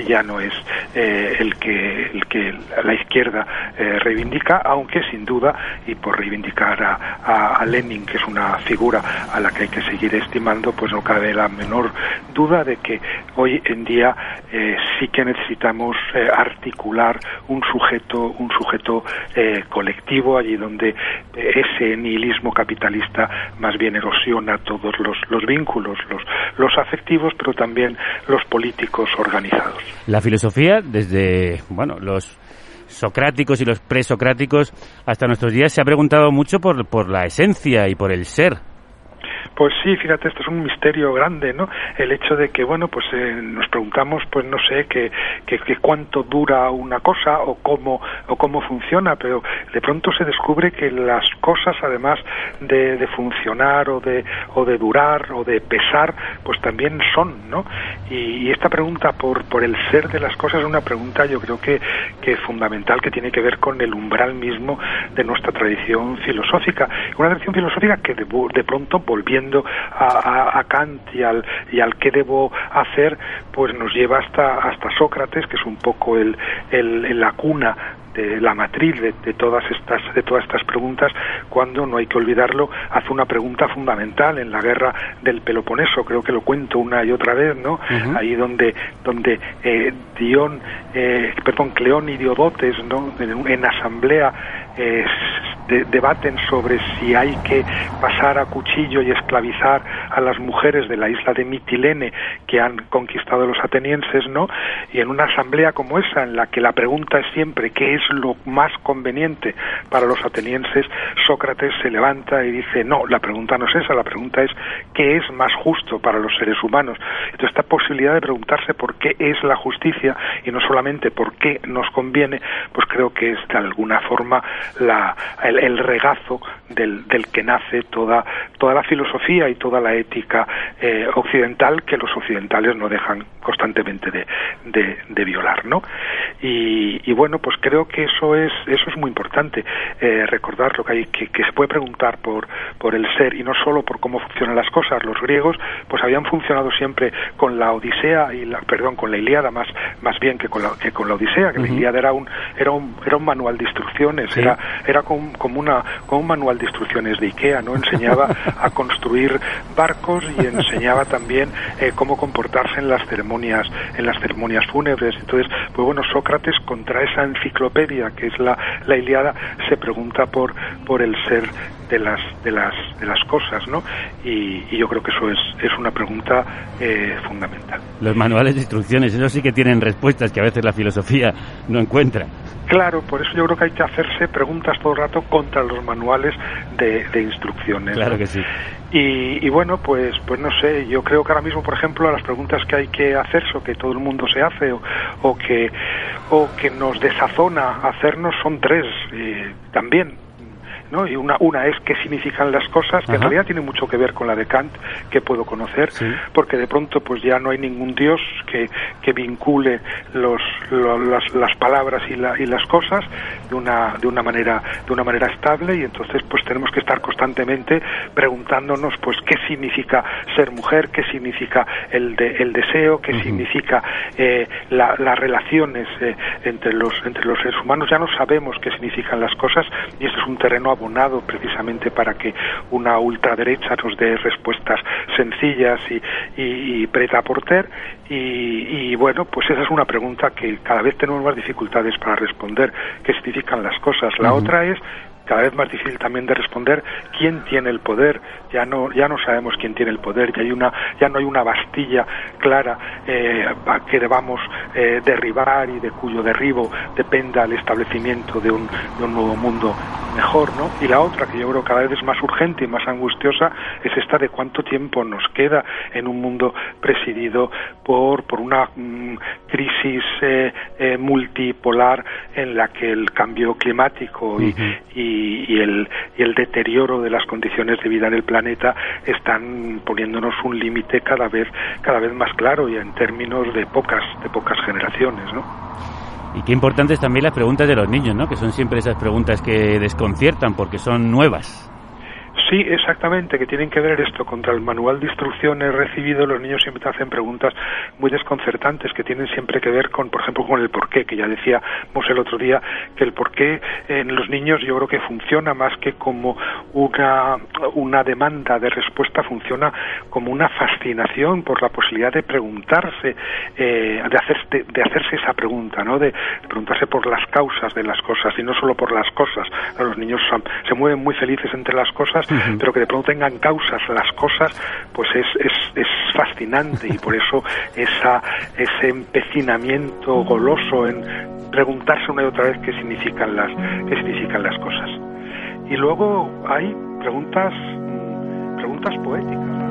ya no es eh, el que el que la izquierda eh, reivindica, aunque sin duda y por reivindicar a, a, a Lenin, que es una figura a la que hay que seguir estimando, pues no cabe la menor duda de que hoy en día eh, sí que necesitamos articular un sujeto un sujeto eh, colectivo allí donde ese nihilismo capitalista más bien erosiona todos los, los vínculos, los, los afectivos, pero también los políticos organizados. La filosofía, desde bueno los socráticos y los presocráticos hasta nuestros días, se ha preguntado mucho por, por la esencia y por el ser. Pues sí, fíjate, esto es un misterio grande, ¿no? El hecho de que, bueno, pues eh, nos preguntamos, pues no sé, que, que, que, cuánto dura una cosa o cómo, o cómo funciona, pero de pronto se descubre que las cosas, además de, de funcionar o de, o de durar o de pesar, pues también son, ¿no? Y, y, esta pregunta por, por el ser de las cosas es una pregunta, yo creo que, que fundamental, que tiene que ver con el umbral mismo de nuestra tradición filosófica. Una tradición filosófica que de, de pronto, volviendo a, a, Kant y al, y al qué debo hacer, pues nos lleva hasta, hasta Sócrates, que es un poco el, el, la cuna de la matriz de, de, todas estas de todas estas preguntas cuando no hay que olvidarlo hace una pregunta fundamental en la guerra del Peloponeso creo que lo cuento una y otra vez no uh -huh. ahí donde donde eh, Dion eh, perdón Cleón y Diodotes no en, en asamblea eh, de, debaten sobre si hay que pasar a cuchillo y esclavizar a las mujeres de la isla de Mitilene que han conquistado los atenienses, ¿no? Y en una asamblea como esa, en la que la pregunta es siempre qué es lo más conveniente para los atenienses, Sócrates se levanta y dice, no, la pregunta no es esa, la pregunta es qué es más justo para los seres humanos. Entonces, esta posibilidad de preguntarse por qué es la justicia y no solamente por qué nos conviene, pues creo que es de alguna forma la, el, el, regazo del, del, que nace toda, toda la filosofía y toda la ética eh, occidental que los occidentales no dejan constantemente de, de, de violar, ¿no? Y, y, bueno, pues creo que eso es, eso es muy importante, eh, recordar lo que hay, que, que, se puede preguntar por, por el ser y no solo por cómo funcionan las cosas. Los griegos, pues habían funcionado siempre con la Odisea y la, perdón, con la Iliada más, más bien que con la, que con la Odisea, que uh -huh. la Iliada era un, era un, era un manual de instrucciones, sí. era, era como, como, una, como un manual de instrucciones de Ikea, ¿no? Enseñaba a construir barcos y enseñaba también eh, cómo comportarse en las ceremonias, en las ceremonias fúnebres. Entonces, pues bueno, Sócrates contra esa enciclopedia que es la, la Iliada se pregunta por, por el ser de las, de las, de las cosas, ¿no? Y, y yo creo que eso es, es una pregunta eh, fundamental. Los manuales de instrucciones, eso sí que tienen respuestas que a veces la filosofía no encuentra. Claro, por eso yo creo que hay que hacerse preguntas todo el rato contra los manuales de, de instrucciones. Claro ¿no? que sí. Y, y, bueno, pues, pues no sé, yo creo que ahora mismo, por ejemplo, las preguntas que hay que hacerse o que todo el mundo se hace o, o que, o que nos desazona hacernos son tres también. ¿No? Y una, una es qué significan las cosas, que Ajá. en realidad tiene mucho que ver con la de Kant, que puedo conocer, sí. porque de pronto pues ya no hay ningún Dios que, que vincule los, lo, las, las, palabras y, la, y, las cosas de una, de una manera, de una manera estable, y entonces pues tenemos que estar constantemente preguntándonos pues qué significa ser mujer, qué significa el, de, el deseo, qué uh -huh. significa eh, la, las relaciones eh, entre los, entre los seres humanos, ya no sabemos qué significan las cosas, y este es un terreno abonado precisamente para que una ultraderecha nos dé respuestas sencillas y, y, y preta por ter y, y, bueno, pues esa es una pregunta que cada vez tenemos más dificultades para responder qué significan las cosas. La uh -huh. otra es cada vez más difícil también de responder. Quién tiene el poder ya no ya no sabemos quién tiene el poder. Ya hay una ya no hay una bastilla clara eh, que debamos eh, derribar y de cuyo derribo dependa el establecimiento de un, de un nuevo mundo mejor no y la otra que yo creo cada vez es más urgente y más angustiosa es esta de cuánto tiempo nos queda en un mundo presidido por por una mm, crisis eh, eh multipolar en la que el cambio climático uh -huh. y, y el, y el deterioro de las condiciones de vida en el planeta están poniéndonos un límite cada vez cada vez más claro y en términos de pocas de pocas generaciones, ¿no? Y qué importantes también las preguntas de los niños, ¿no? Que son siempre esas preguntas que desconciertan porque son nuevas. Sí, exactamente, que tienen que ver esto contra el manual de instrucciones recibido. Los niños siempre te hacen preguntas muy desconcertantes que tienen siempre que ver con, por ejemplo, con el porqué, que ya decíamos el otro día que el porqué en los niños yo creo que funciona más que como una, una demanda de respuesta, funciona como una fascinación por la posibilidad de preguntarse, eh, de, hacer, de, hacerse esa pregunta, ¿no? De preguntarse por las causas de las cosas y no solo por las cosas. Los niños se mueven muy felices entre las cosas, pero que de pronto tengan causas las cosas, pues es, es, es fascinante y por eso esa, ese empecinamiento goloso en preguntarse una y otra vez qué significan las, qué significan las cosas. Y luego hay preguntas, mm, preguntas poéticas.